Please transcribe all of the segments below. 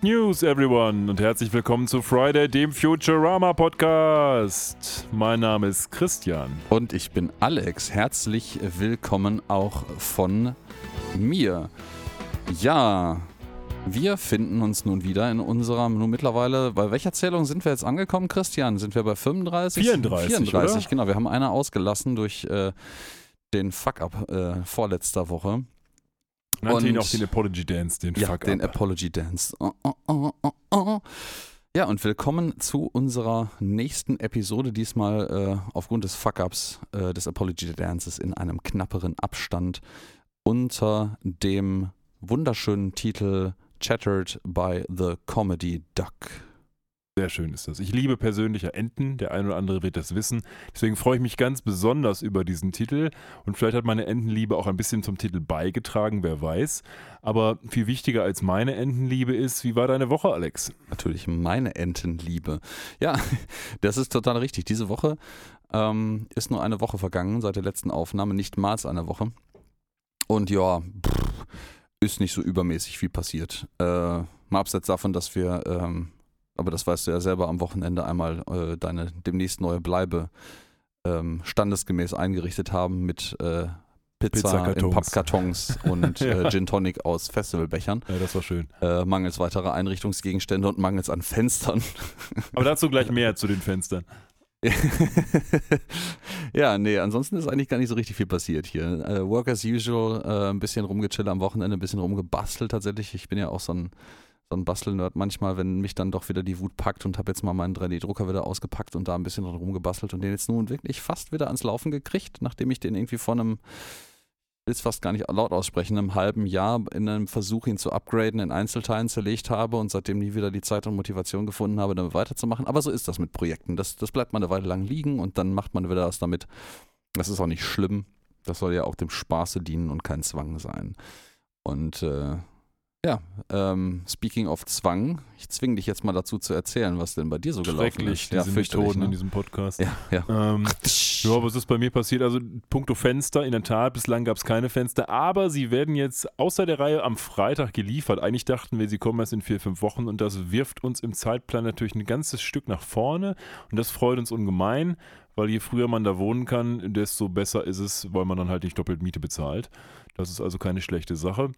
Good News, everyone, und herzlich willkommen zu Friday, dem Futurama Podcast. Mein Name ist Christian. Und ich bin Alex. Herzlich willkommen auch von mir. Ja, wir finden uns nun wieder in unserer, nun mittlerweile, bei welcher Zählung sind wir jetzt angekommen, Christian? Sind wir bei 35? 34, 34, oder? genau. Wir haben eine ausgelassen durch äh, den Fuck-Up äh, vorletzter Woche. Nannte ihn auch den Apology Dance, den Ja, Fuck den Up. Apology Dance. Oh, oh, oh, oh, oh. Ja, und willkommen zu unserer nächsten Episode, diesmal äh, aufgrund des Fuck-Ups äh, des Apology Dances in einem knapperen Abstand unter dem wunderschönen Titel Chattered by the Comedy Duck. Sehr schön ist das. Ich liebe persönliche Enten, der ein oder andere wird das wissen. Deswegen freue ich mich ganz besonders über diesen Titel. Und vielleicht hat meine Entenliebe auch ein bisschen zum Titel beigetragen, wer weiß. Aber viel wichtiger als meine Entenliebe ist, wie war deine Woche, Alex? Natürlich meine Entenliebe. Ja, das ist total richtig. Diese Woche ähm, ist nur eine Woche vergangen seit der letzten Aufnahme, nicht mal eine Woche. Und ja, pff, ist nicht so übermäßig viel passiert. Äh, mal abseits davon, dass wir, ähm, aber das weißt du ja selber, am Wochenende einmal äh, deine demnächst neue Bleibe ähm, standesgemäß eingerichtet haben mit äh, Pizza in. Pappkartons und Ja. äh, Gin Tonic aus Festivalbechern, Ja, das war schön. äh, mangels weiterer Einrichtungsgegenstände und mangels an Fenstern. Aber dazu gleich mehr zu den Fenstern. ja, nee, ansonsten ist eigentlich gar nicht so richtig viel passiert hier. Äh, work as usual, äh, ein bisschen rumgechillt am Wochenende, ein bisschen rumgebastelt tatsächlich. Ich bin ja auch so ein, so ein Bastelnerd manchmal, wenn mich dann doch wieder die Wut packt und habe jetzt mal meinen 3D-Drucker wieder ausgepackt und da ein bisschen dran rumgebastelt und den jetzt nun wirklich fast wieder ans Laufen gekriegt, nachdem ich den irgendwie vor einem will es fast gar nicht laut aussprechen, einem halben Jahr in einem Versuch, ihn zu upgraden, in Einzelteilen zerlegt habe und seitdem nie wieder die Zeit und Motivation gefunden habe, damit weiterzumachen. Aber so ist das mit Projekten. Das, das bleibt mal eine Weile lang liegen und dann macht man wieder was damit. Das ist auch nicht schlimm. Das soll ja auch dem Spaße dienen und kein Zwang sein. Und äh, ja, ähm, speaking of Zwang, ich zwinge dich jetzt mal dazu zu erzählen, was denn bei dir so gelaufen ist. Ja, diese Methoden ne? in diesem Podcast. Ja, ja. Ähm, ja, was ist bei mir passiert? Also, puncto Fenster, in der Tat, bislang gab es keine Fenster, aber sie werden jetzt außer der Reihe am Freitag geliefert. Eigentlich dachten wir, sie kommen erst in vier, fünf Wochen und das wirft uns im Zeitplan natürlich ein ganzes Stück nach vorne und das freut uns ungemein, weil je früher man da wohnen kann, desto besser ist es, weil man dann halt nicht doppelt Miete bezahlt. Das ist also keine schlechte Sache.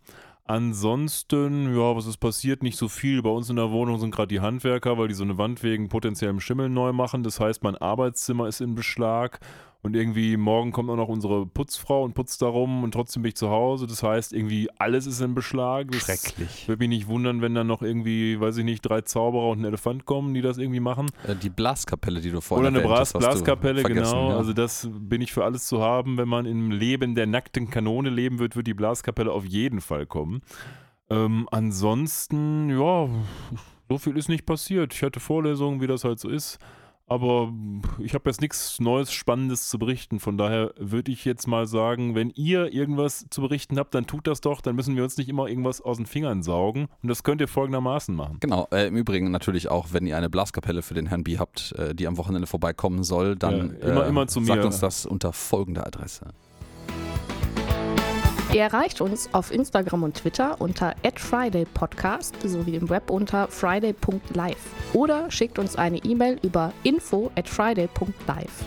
Ansonsten, ja, was ist passiert? Nicht so viel. Bei uns in der Wohnung sind gerade die Handwerker, weil die so eine Wand wegen potenziellem Schimmel neu machen. Das heißt, mein Arbeitszimmer ist in Beschlag. Und irgendwie morgen kommt auch noch unsere Putzfrau und putzt da rum und trotzdem bin ich zu Hause. Das heißt, irgendwie alles ist in Beschlag. Das Schrecklich. würde mich nicht wundern, wenn dann noch irgendwie, weiß ich nicht, drei Zauberer und ein Elefant kommen, die das irgendwie machen. Äh, Die Blaskapelle, die du vorhin Oder eine Blas hast, hast Blaskapelle, genau. Ja. Also das bin ich für alles zu haben. Wenn man im Leben der nackten Kanone leben wird, wird die Blaskapelle auf jeden Fall kommen. Ähm, ansonsten, ja, so viel ist nicht passiert. Ich hatte Vorlesungen, wie das halt so ist. Aber ich habe jetzt nichts Neues, Spannendes zu berichten. Von daher würde ich jetzt mal sagen, wenn ihr irgendwas zu berichten habt, dann tut das doch. Dann müssen wir uns nicht immer irgendwas aus den Fingern saugen. Und das könnt ihr folgendermaßen machen. Genau, äh, im Übrigen natürlich auch, wenn ihr eine Blaskapelle für den Herrn B habt, äh, die am Wochenende vorbeikommen soll, dann Ja, immer- äh, immer zu sagt mir. uns das unter folgender Adresse. Ihr erreicht uns auf Instagram und Twitter unter @fridaypodcast sowie im Web unter friday.live oder schickt uns eine E-Mail über info@friday.live.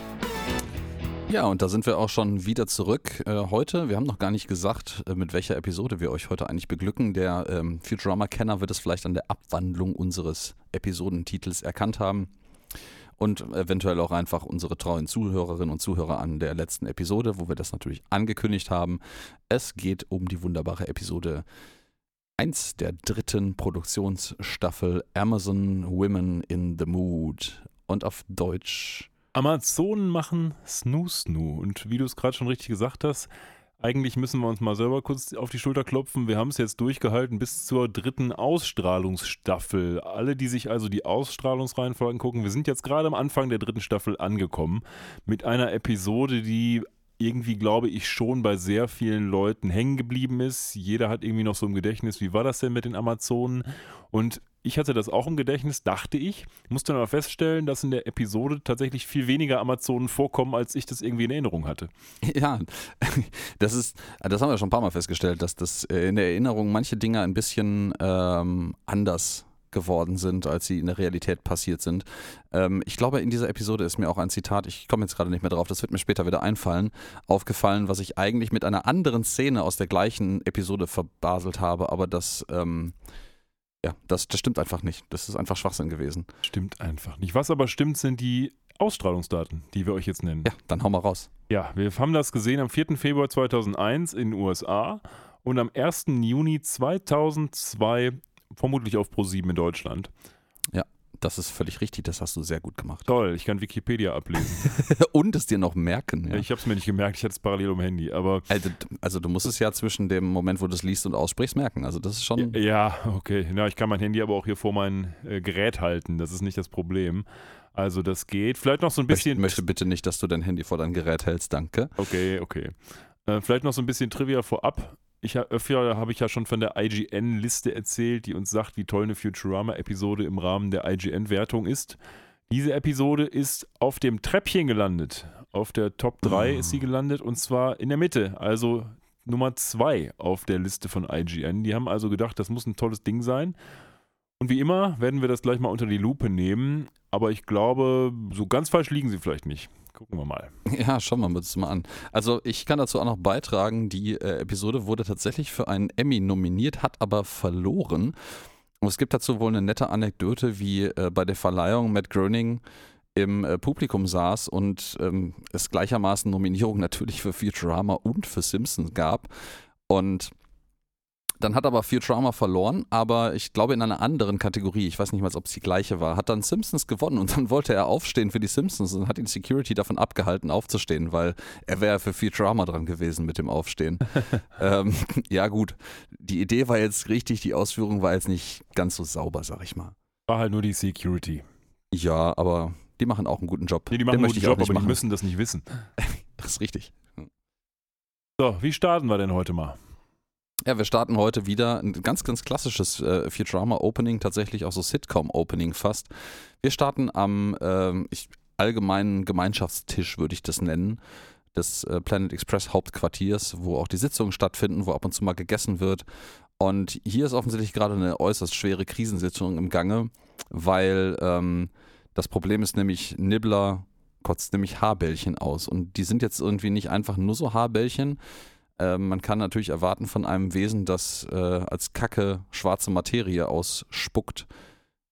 Ja, und da sind wir auch schon wieder zurück. Äh, heute, wir haben noch gar nicht gesagt, äh, mit welcher Episode wir euch heute eigentlich beglücken. Der ähm, Futurama-Kenner wird es vielleicht an der Abwandlung unseres Episodentitels erkannt haben. Und eventuell auch einfach unsere treuen Zuhörerinnen und Zuhörer an der letzten Episode, wo wir das natürlich angekündigt haben. Es geht um die wunderbare Episode 1 der dritten Produktionsstaffel Amazon Women in the Mood. Und auf Deutsch Amazonen machen Snoo Snoo. Und wie du es gerade schon richtig gesagt hast, eigentlich müssen wir uns mal selber kurz auf die Schulter klopfen. Wir haben es jetzt durchgehalten bis zur dritten Ausstrahlungsstaffel. Alle, die sich also die Ausstrahlungsreihenfolgen gucken, wir sind jetzt gerade am Anfang der dritten Staffel angekommen mit einer Episode, die irgendwie, glaube ich, schon bei sehr vielen Leuten hängen geblieben ist. Jeder hat irgendwie noch so im Gedächtnis, wie war das denn mit den Amazonen? Und ich hatte das auch im Gedächtnis, dachte ich, musste aber feststellen, dass in der Episode tatsächlich viel weniger Amazonen vorkommen, als ich das irgendwie in Erinnerung hatte. Ja, das ist, das haben wir schon ein paar Mal festgestellt, dass das äh, in der Erinnerung manche Dinge ein bisschen ähm, anders geworden sind, als sie in der Realität passiert sind. Ähm, ich glaube, in dieser Episode ist mir auch ein Zitat, ich komme jetzt gerade nicht mehr drauf, das wird mir später wieder einfallen, aufgefallen, was ich eigentlich mit einer anderen Szene aus der gleichen Episode verbaselt habe, aber das, ähm, ja, das, das stimmt einfach nicht. Das ist einfach Schwachsinn gewesen. Stimmt einfach nicht. Was aber stimmt, sind die Ausstrahlungsdaten, die wir euch jetzt nennen. Ja, dann hau mal raus. Ja, wir haben das gesehen am 4. Februar 2001 in den USA und am 1. Juni 2002 vermutlich auf Pro7 in Deutschland. Das ist völlig richtig, das hast du sehr gut gemacht. Toll, ich kann Wikipedia ablesen. Und es dir noch merken. Ja. Ich habe es mir nicht gemerkt, ich hatte es parallel am Handy, aber Also, also du musst es ja zwischen dem Moment, wo du es liest und aussprichst, merken. Also das ist schon. ja, okay. Ja, ich kann mein Handy aber auch hier vor mein äh, Gerät halten, das ist nicht das Problem. Also das geht. Vielleicht noch so ein Ich bisschen möchte bitte nicht, dass du dein Handy vor dein Gerät hältst, danke. Okay, okay. Äh, vielleicht noch so ein bisschen Trivia vorab. Ich öfter habe ich ja schon von der IGN-Liste erzählt, die uns sagt, wie toll eine Futurama-Episode im Rahmen der IGN-Wertung ist. Diese Episode ist auf dem Treppchen gelandet. Auf der Top 3 Oh. ist sie gelandet und zwar in der Mitte, also Nummer 2 auf der Liste von IGN. Die haben also gedacht, das muss ein tolles Ding sein. Und wie immer werden wir das gleich mal unter die Lupe nehmen. Aber ich glaube, so ganz falsch liegen sie vielleicht nicht. Gucken wir mal. Ja, schauen wir uns das mal an. Also ich kann dazu auch noch beitragen, die äh, Episode wurde tatsächlich für einen Emmy nominiert, hat aber verloren. Und es gibt dazu wohl eine nette Anekdote, wie äh, bei der Verleihung Matt Groening im äh, Publikum saß und ähm, es gleichermaßen Nominierungen natürlich für Futurama und für Simpsons gab. Und dann hat aber Futurama verloren, aber ich glaube in einer anderen Kategorie, ich weiß nicht mal, ob es die gleiche war, hat dann Simpsons gewonnen und dann wollte er aufstehen für die Simpsons und hat ihn Security davon abgehalten, aufzustehen, weil er wäre für Futurama dran gewesen mit dem Aufstehen. ähm, ja gut, die Idee war jetzt richtig, die Ausführung war jetzt nicht ganz so sauber, sag ich mal. War halt nur die Security. Ja, aber die machen auch einen guten Job. Nee, die Den machen einen möchte guten Job, aber die machen. müssen das nicht wissen. Das ist richtig. So, wie starten wir denn heute mal? Ja, wir starten heute wieder ein ganz, ganz klassisches äh, Futurama-Opening, tatsächlich auch so Sitcom-Opening fast. Wir starten am ähm, ich, allgemeinen Gemeinschaftstisch, würde ich das nennen, des äh, Planet Express Hauptquartiers, wo auch die Sitzungen stattfinden, wo ab und zu mal gegessen wird. Und hier ist offensichtlich gerade eine äußerst schwere Krisensitzung im Gange, weil ähm, das Problem ist nämlich, Nibbler kotzt nämlich Haarbällchen aus. Und die sind jetzt irgendwie nicht einfach nur so Haarbällchen, ähm, man kann natürlich erwarten von einem Wesen, das äh, als Kacke schwarze Materie ausspuckt,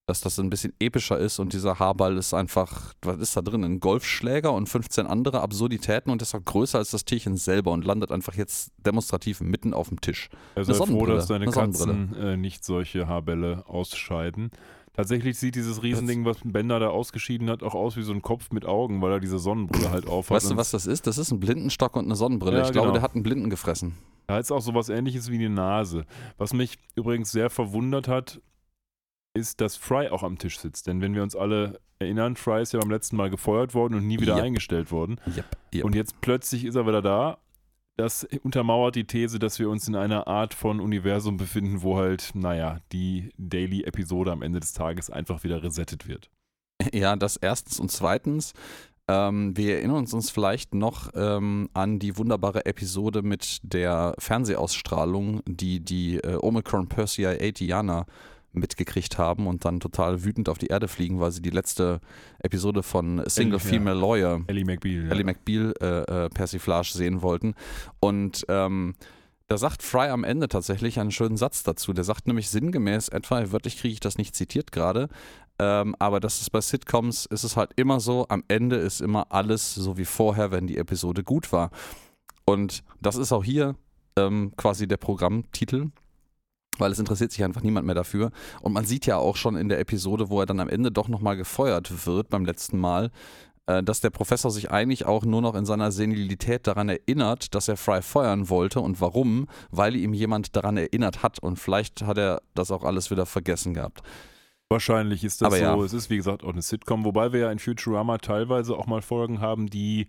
dass das ein bisschen epischer ist und dieser Haarball ist einfach, was ist da drin? Ein Golfschläger und 15 andere Absurditäten und auch größer als das Tierchen selber und landet einfach jetzt demonstrativ mitten auf dem Tisch. Er sei froh, dass seine eine Katzen äh, nicht solche Haarbälle ausscheiden. Tatsächlich sieht dieses Riesending, was Bender da ausgeschieden hat, auch aus wie so ein Kopf mit Augen, weil er diese Sonnenbrille halt aufhat. Weißt du, was das ist? Das ist ein Blindenstock und eine Sonnenbrille. Ja, ich glaube, genau. der hat einen Blinden gefressen. Er hat auch sowas ähnliches wie eine Nase. Was mich übrigens sehr verwundert hat, ist, dass Fry auch am Tisch sitzt. Denn wenn wir uns alle erinnern, Fry ist ja beim letzten Mal gefeuert worden und nie wieder Yep. eingestellt worden. Yep, yep. Und jetzt plötzlich ist er wieder da. Das untermauert die These, dass wir uns in einer Art von Universum befinden, wo halt, naja, die Daily-Episode am Ende des Tages einfach wieder resettet wird. Ja, das erstens. Und zweitens, ähm, wir erinnern uns, vielleicht noch ähm, an die wunderbare Episode mit der Fernsehausstrahlung, die die äh, Omicron Persei 80 mitgekriegt haben und dann total wütend auf die Erde fliegen, weil sie die letzte Episode von Single ja. Female Lawyer Ellie McBeal. Ellie ja. McBeal äh, äh, Persiflage sehen wollten. Und ähm, da sagt Fry am Ende tatsächlich einen schönen Satz dazu. Der sagt nämlich sinngemäß etwa, wörtlich kriege ich das nicht zitiert gerade, ähm, aber das ist bei Sitcoms, ist es halt immer so, am Ende ist immer alles so wie vorher, wenn die Episode gut war. Und das ist auch hier ähm, quasi der Programmtitel. Weil es interessiert sich einfach niemand mehr dafür. Und man sieht ja auch schon in der Episode, wo er dann am Ende doch nochmal gefeuert wird beim letzten Mal, äh, dass der Professor sich eigentlich auch nur noch in seiner Senilität daran erinnert, dass er Fry feuern wollte und warum, weil ihm jemand daran erinnert hat und vielleicht hat er das auch alles wieder vergessen gehabt. Wahrscheinlich ist das Aber so. ja. Es ist, wie gesagt, auch eine Sitcom, wobei wir ja in Futurama teilweise auch mal Folgen haben, die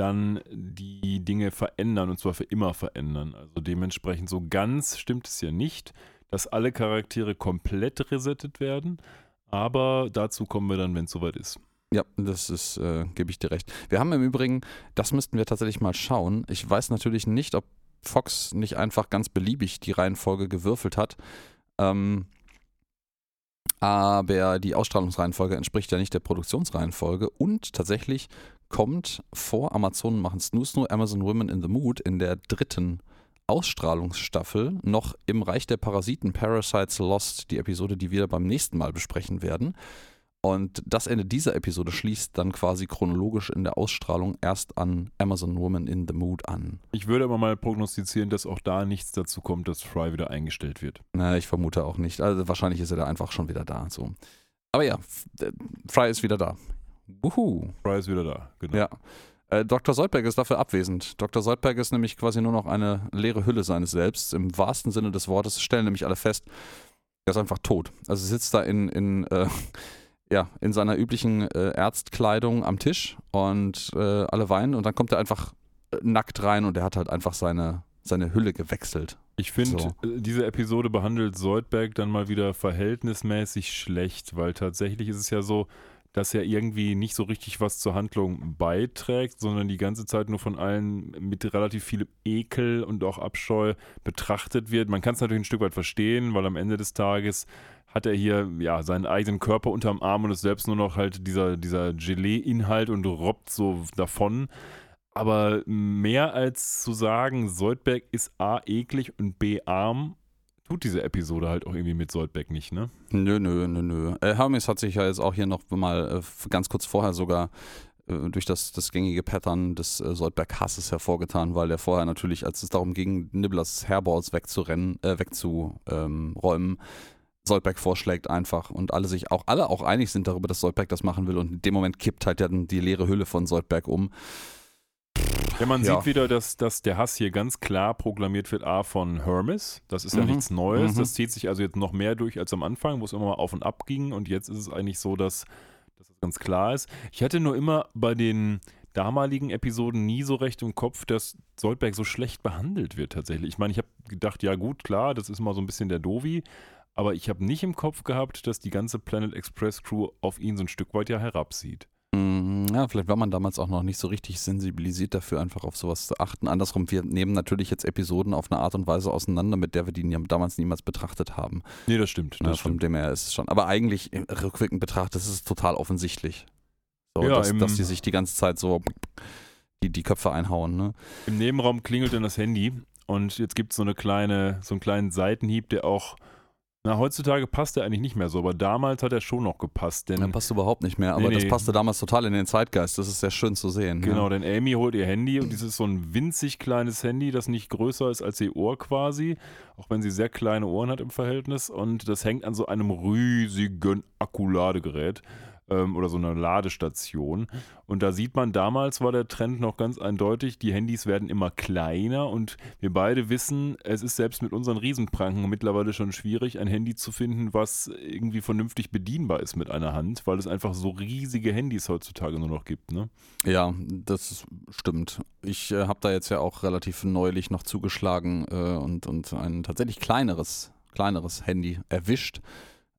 dann die Dinge verändern und zwar für immer verändern. Also dementsprechend so ganz stimmt es ja nicht, dass alle Charaktere komplett resettet werden, aber dazu kommen wir dann, wenn es soweit ist. Ja, das ist, äh, gebe ich dir recht. Wir haben im Übrigen, das müssten wir tatsächlich mal schauen. Ich weiß natürlich nicht, ob Fox nicht einfach ganz beliebig die Reihenfolge gewürfelt hat. Ähm, Aber die Ausstrahlungsreihenfolge entspricht ja nicht der Produktionsreihenfolge und tatsächlich kommt vor Amazon machen Snoo Snoo Amazon Women in the Mood in der dritten Ausstrahlungsstaffel noch im Reich der Parasiten Parasites Lost, die Episode, die wir beim nächsten Mal besprechen werden. Und das Ende dieser Episode schließt dann quasi chronologisch in der Ausstrahlung erst an Amazon Woman in the Mood an. Ich würde aber mal prognostizieren, dass auch da nichts dazu kommt, dass Fry wieder eingestellt wird. Na, ich vermute auch nicht. Also wahrscheinlich ist er da einfach schon wieder da. So. Aber ja, Fry ist wieder da. Wuhu. Fry ist wieder da, genau. Ja. Äh, Dr. Soldberg ist dafür abwesend. Dr. Soldberg ist nämlich quasi nur noch eine leere Hülle seines Selbst. Im wahrsten Sinne des Wortes stellen nämlich alle fest, er ist einfach tot. Also sitzt da in, in, äh, ja, in seiner üblichen äh, Ärztkleidung am Tisch und äh, alle weinen und dann kommt er einfach äh, nackt rein und er hat halt einfach seine, seine Hülle gewechselt. Ich finde, So. äh, diese Episode behandelt Soldberg dann mal wieder verhältnismäßig schlecht, weil tatsächlich ist es ja so, dass er irgendwie nicht so richtig was zur Handlung beiträgt, sondern die ganze Zeit nur von allen mit relativ viel Ekel und auch Abscheu betrachtet wird. Man kann es natürlich ein Stück weit verstehen, weil am Ende des Tages hat er hier ja seinen eigenen Körper unterm Arm und ist selbst nur noch halt dieser, dieser Gelee-Inhalt und robbt so davon. Aber mehr als zu sagen, Soldberg ist A eklig und B arm, tut diese Episode halt auch irgendwie mit Soldberg nicht, ne? Nö, nö, nö, nö. Äh, Hermes hat sich ja jetzt auch hier noch mal äh, ganz kurz vorher sogar äh, durch das, das gängige Pattern des äh, Soldberg-Hasses hervorgetan, weil der vorher natürlich, als es darum ging, Nibblers Hairballs wegzurennen, äh, wegzuräumen, ähm, Soldberg vorschlägt einfach und alle sich auch, alle auch einig sind darüber, dass Soldberg das machen will und in dem Moment kippt halt dann die leere Hülle von Soldberg um. Ja, man Ja. sieht wieder, dass, dass der Hass hier ganz klar proklamiert wird, A von Hermes. Das ist ja Mhm. nichts Neues. Mhm. Das zieht sich also jetzt noch mehr durch als am Anfang, wo es immer mal auf und ab ging. Und jetzt ist es eigentlich so, dass, dass das ganz klar ist. Ich hatte nur immer bei den damaligen Episoden nie so recht im Kopf, dass Soldberg so schlecht behandelt wird tatsächlich. Ich meine, ich habe gedacht, ja gut, klar, das ist mal so ein bisschen der Dovi. Aber ich habe nicht im Kopf gehabt, dass die ganze Planet Express Crew auf ihn so ein Stück weit ja herabsieht. Mm, Ja, vielleicht war man damals auch noch nicht so richtig sensibilisiert dafür, einfach auf sowas zu achten. Andersrum, wir nehmen natürlich jetzt Episoden auf eine Art und Weise auseinander, mit der wir die damals niemals betrachtet haben. Nee, das stimmt. Das Ne, stimmt. von dem her ist es schon. Aber eigentlich im rückwirkend betrachtet ist es total offensichtlich. So, Ja, dass, dass die sich die ganze Zeit so die, die Köpfe einhauen. Ne? Im Nebenraum klingelt dann das Handy und jetzt gibt es so eine kleine, so einen kleinen Seitenhieb, der auch, na, heutzutage passt der eigentlich nicht mehr so, aber damals hat er schon noch gepasst, denn Ja, passt überhaupt nicht mehr, aber Nee, das nee. passte damals total in den Zeitgeist. Das ist sehr schön zu sehen. Genau, Ja. denn Amy holt ihr Handy und dieses ist so ein winzig kleines Handy, das nicht größer ist als ihr Ohr quasi, auch wenn sie sehr kleine Ohren hat im Verhältnis und das hängt an so einem riesigen Akkuladegerät ähm, oder so einer Ladestation und da sieht man, damals war der Trend noch ganz eindeutig, die Handys werden immer kleiner und wir beide wissen, es ist selbst mit unseren Riesenpranken mittlerweile schon schwierig, ein Handy zu finden, was irgendwie vernünftig bedienbar ist mit einer Hand, weil es einfach so riesige Handys heutzutage nur noch gibt, ne? Ja, das stimmt. Ich äh, habe da jetzt ja auch relativ neulich noch zugeschlagen äh, und, und ein tatsächlich kleineres, kleineres Handy erwischt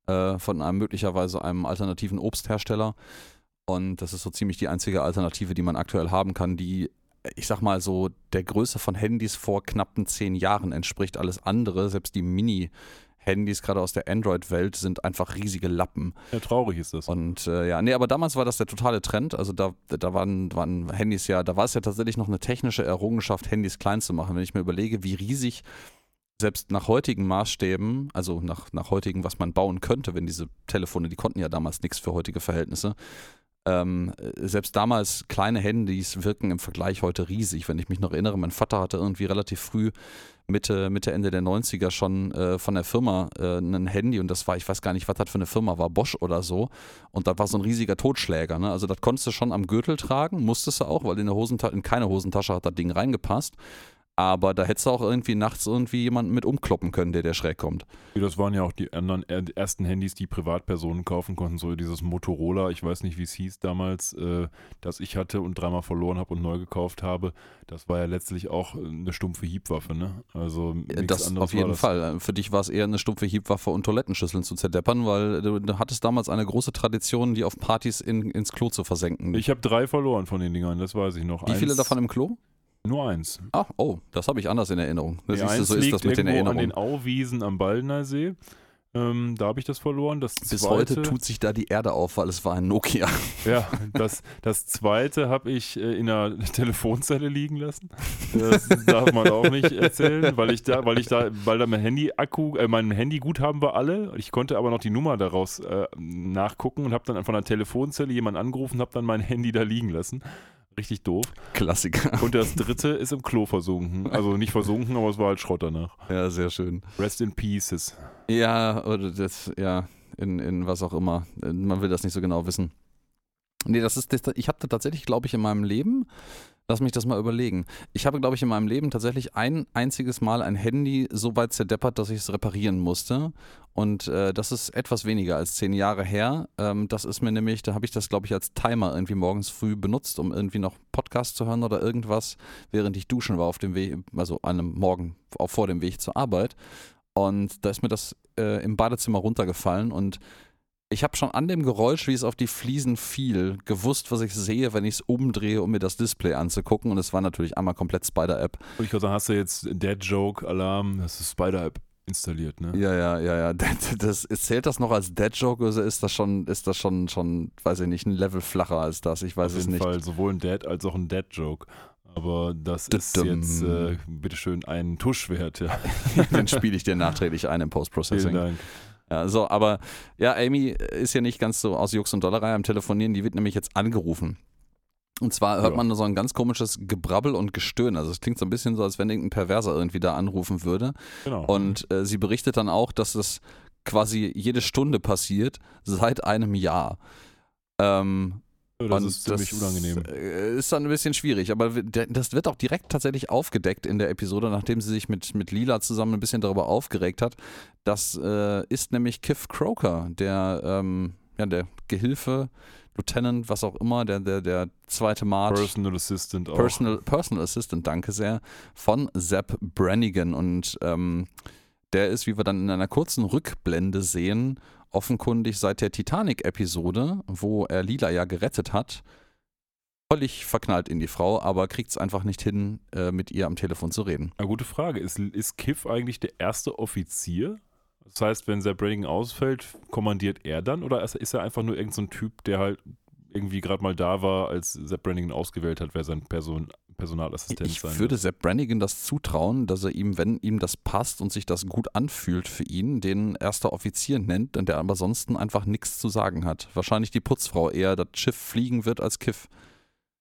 äh, von einem möglicherweise einem alternativen Obsthersteller. Und das ist so ziemlich die einzige Alternative, die man aktuell haben kann, die, ich sag mal so, der Größe von Handys vor knappen zehn Jahren entspricht. Alles andere, selbst die Mini-Handys, gerade aus der Android-Welt, sind einfach riesige Lappen. Ja, traurig ist das. Und äh, ja, nee, aber damals war das der totale Trend. Also da, da waren, waren Handys ja, da war es ja tatsächlich noch eine technische Errungenschaft, Handys klein zu machen. Wenn ich mir überlege, wie riesig selbst nach heutigen Maßstäben, also nach, nach heutigen, was man bauen könnte, wenn diese Telefone, die konnten ja damals nichts für heutige Verhältnisse. Ähm, äh, selbst damals kleine Handys wirken im Vergleich heute riesig. Wenn ich mich noch erinnere, mein Vater hatte irgendwie relativ früh Mitte, Mitte, Ende der 90er schon äh, von der Firma äh, ein Handy und das war, ich weiß gar nicht, was das für eine Firma war, Bosch oder so. Und das war so ein riesiger Totschläger. Ne? Also das konntest du schon am Gürtel tragen, musstest du auch, weil in, der Hosentasche, in keine Hosentasche hat das Ding reingepasst. Aber da hättest du auch irgendwie nachts irgendwie jemanden mit umkloppen können, der der schräg kommt. Das waren ja auch die anderen äh, ersten Handys, die Privatpersonen kaufen konnten. So dieses Motorola, ich weiß nicht, wie es hieß damals, äh, das ich hatte und dreimal verloren habe und neu gekauft habe. Das war ja letztlich auch äh, eine stumpfe Hiebwaffe, ne? Also Das auf jeden das. Fall. Für dich war es eher eine stumpfe Hiebwaffe und Toilettenschüsseln zu zerdeppern, weil du, du hattest damals eine große Tradition, die auf Partys in, ins Klo zu versenken. Ich habe drei verloren von den Dingern, das weiß ich noch. Wie viele Eins- davon im Klo? Nur eins. Ah, oh, das habe ich anders in Erinnerung. Das Nee, du, so ist das mit den irgendwo an Erinnerungen. den Auwiesen am Baldner See. Ähm, da habe ich das verloren. Das Bis zweite, heute tut sich da die Erde auf, weil es war ein Nokia. Ja, das, das zweite habe ich äh, in einer Telefonzelle liegen lassen. Das darf man auch nicht erzählen, weil ich da, weil ich da, weil da mein Handy-Akku, äh, mein Handyguthaben war alle. Ich konnte aber noch die Nummer daraus äh, nachgucken und habe dann von einer Telefonzelle jemanden angerufen, habe dann mein Handy da liegen lassen. Richtig doof. Klassiker. Und das dritte ist im Klo versunken. Also nicht versunken, aber es war halt Schrott danach. Ja, sehr schön. Rest in Pieces. Ja, oder das, ja, in, in was auch immer. Man will das nicht so genau wissen. Nee, das ist, ich hatte tatsächlich, glaube ich, in meinem Leben, lass mich das mal überlegen. Ich habe, glaube ich, in meinem Leben tatsächlich ein einziges Mal ein Handy so weit zerdeppert, dass ich es reparieren musste. Und äh, das ist etwas weniger als zehn Jahre her. Ähm, das ist mir nämlich, da habe ich das, glaube ich, als Timer irgendwie morgens früh benutzt, um irgendwie noch Podcast zu hören oder irgendwas, während ich duschen war auf dem Weg, also einem Morgen auch vor dem Weg zur Arbeit. Und da ist mir das äh, im Badezimmer runtergefallen und ich habe schon an dem Geräusch, wie es auf die Fliesen fiel, gewusst, was ich sehe, wenn ich es umdrehe, um mir das Display anzugucken. Und es war natürlich einmal komplett Spider-App. Und ich glaube, da hast du jetzt Dead Joke Alarm, das ist Spider-App installiert, ne? Ja, ja, ja, ja. Das, das, zählt das noch als Dead Joke oder ist das schon, ist das schon, schon, weiß ich nicht, ein Level flacher als das? Ich weiß Auf es jeden nicht. Fall sowohl ein Dead als auch ein Dead Joke. Aber das ist jetzt, äh, bitteschön, ein Tuschwert, ja. Den spiele ich dir nachträglich ein im Vielen Post-Processing. Dank. Ja, so, aber ja, Amy ist ja nicht ganz so aus Jux und Dollerei am Telefonieren, die wird nämlich jetzt angerufen. Und zwar hört Ja. man nur so ein ganz komisches Gebrabbel und Gestöhn. Also es klingt so ein bisschen so, als wenn irgendein Perverser irgendwie da anrufen würde. Genau. Und äh, sie berichtet dann auch, dass es quasi jede Stunde passiert, seit einem Jahr. Ähm, das und ist ziemlich unangenehm. äh, Ist dann ein bisschen schwierig, aber das wird auch direkt tatsächlich aufgedeckt in der Episode, nachdem sie sich mit, mit Lila zusammen ein bisschen darüber aufgeregt hat. Das äh, ist nämlich Kiff Croker, der, ähm, ja, der Gehilfe, Lieutenant, was auch immer, der, der, der zweite Mart. Personal Assistant auch. Personal, Personal Assistant, danke sehr, von Zeb Brannigan. Und ähm, der ist, wie wir dann in einer kurzen Rückblende sehen, offenkundig seit der Titanic-Episode, wo er Lila ja gerettet hat, völlig verknallt in die Frau, aber kriegt es einfach nicht hin, äh, mit ihr am Telefon zu reden. Eine gute Frage. Ist, ist Kiff eigentlich der erste Offizier? Das heißt, wenn Zeb Brannigan ausfällt, kommandiert er dann? Oder ist, er einfach nur irgendein so Typ, der halt irgendwie gerade mal da war, als Zeb Brannigan ausgewählt hat, wer sein Person, Personalassistent Ich sein würde wird? Sepp Brannigan das zutrauen, dass er ihm, wenn ihm das passt und sich das gut anfühlt für ihn, den erster Offizier nennt und der aber ansonsten einfach nichts zu sagen hat. Wahrscheinlich die Putzfrau eher das Schiff fliegen wird als Kiff.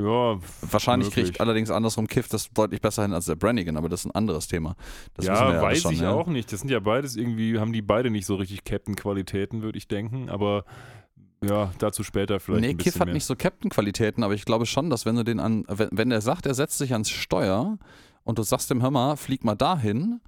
Ja, Wahrscheinlich kriegt allerdings andersrum Kiff das deutlich besser hin als der Brannigan, aber das ist ein anderes Thema. Das ja, ja weiß schon, ich ja. auch nicht. Das sind ja beides irgendwie, haben die beide nicht so richtig Captain-Qualitäten, würde ich denken. Aber ja, dazu später vielleicht Nee, Kiff hat mehr. nicht so Captain-Qualitäten, aber ich glaube schon, dass wenn du den an, wenn, wenn der sagt, er setzt sich ans Steuer und du sagst dem, hör mal, flieg mal dahin,